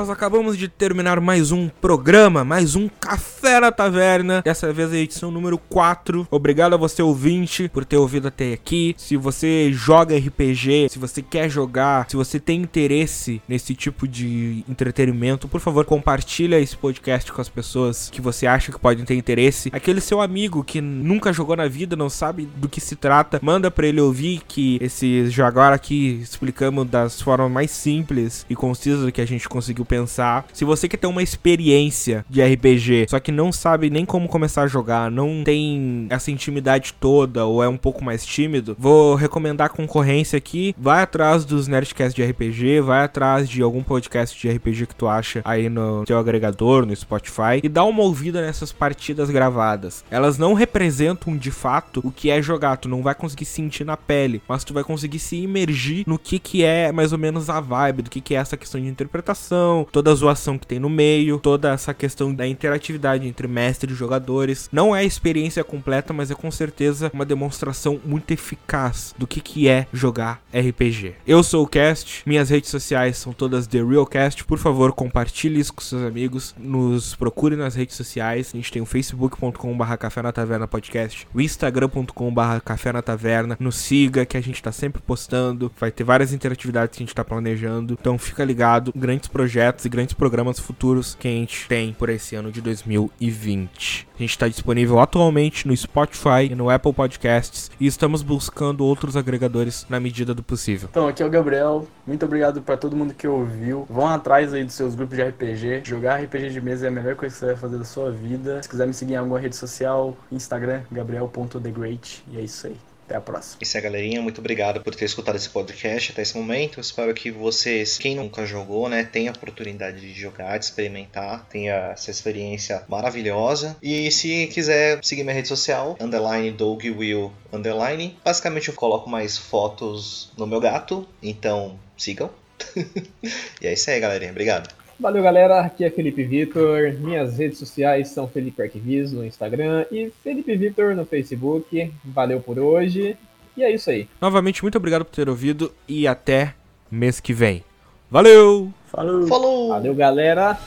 Nós acabamos de terminar mais um programa, mais um Café na Taverna. Dessa vez a edição número 4. Obrigado a você ouvinte por ter ouvido até aqui. Se você joga RPG, se você quer jogar, se você tem interesse nesse tipo de entretenimento, por favor, compartilha esse podcast com as pessoas que você acha que podem ter interesse. Aquele seu amigo que nunca jogou na vida, não sabe do que se trata, manda para ele ouvir que esse agora aqui explicamos das formas mais simples e concisas que a gente conseguiu pensar. Se você quer ter uma experiência de RPG, só que não sabe nem como começar a jogar, não tem essa intimidade toda ou é um pouco mais tímido, vou recomendar a concorrência aqui. Vai atrás dos Nerdcast de RPG, vai atrás de algum podcast de RPG que tu acha aí no teu agregador, no Spotify e dá uma ouvida nessas partidas gravadas. Elas não representam de fato o que é jogar, tu não vai conseguir sentir na pele, mas tu vai conseguir se imergir no que que é mais ou menos a vibe, do que que é essa questão de interpretação toda a zoação que tem no meio, toda essa questão da interatividade entre mestre e jogadores. Não é a experiência completa, mas é com certeza uma demonstração muito eficaz do que, que é jogar RPG. Eu sou o Cast, minhas redes sociais são todas The Realcast. Por favor, compartilhe isso com seus amigos, nos procure nas redes sociais. A gente tem o facebook.com.br Café na Taverna Podcast, o instagram.com.br Café na Taverna. Nos siga, que a gente tá sempre postando. Vai ter várias interatividades que a gente tá planejando. Então fica ligado, grandes projetos projetos e grandes programas futuros que a gente tem por esse ano de 2020. A gente está disponível atualmente no Spotify e no Apple Podcasts e estamos buscando outros agregadores na medida do possível. Então, aqui é o Gabriel. Muito obrigado para todo mundo que ouviu. Vão atrás aí dos seus grupos de RPG. Jogar RPG de mesa é a melhor coisa que você vai fazer da sua vida. Se quiser me seguir em alguma rede social, Instagram, gabriel.thegreat. E é isso aí. Até a próxima. Isso é, galerinha. Muito obrigado por ter escutado esse podcast até esse momento. Eu espero que vocês, quem nunca jogou, né, tenha a oportunidade de jogar, de experimentar, tenha essa experiência maravilhosa. E se quiser seguir minha rede social, underline Doug Will underline. Basicamente eu coloco mais fotos no meu gato, então sigam. <laughs> e é isso aí, galerinha. Obrigado. Valeu, galera. Aqui é Felipe Vitor. Minhas redes sociais são Felipe Arquivis no Instagram e Felipe Vitor no Facebook. Valeu por hoje. E é isso aí. Novamente, muito obrigado por ter ouvido e até mês que vem. Valeu! Falou! Falou! Valeu, galera!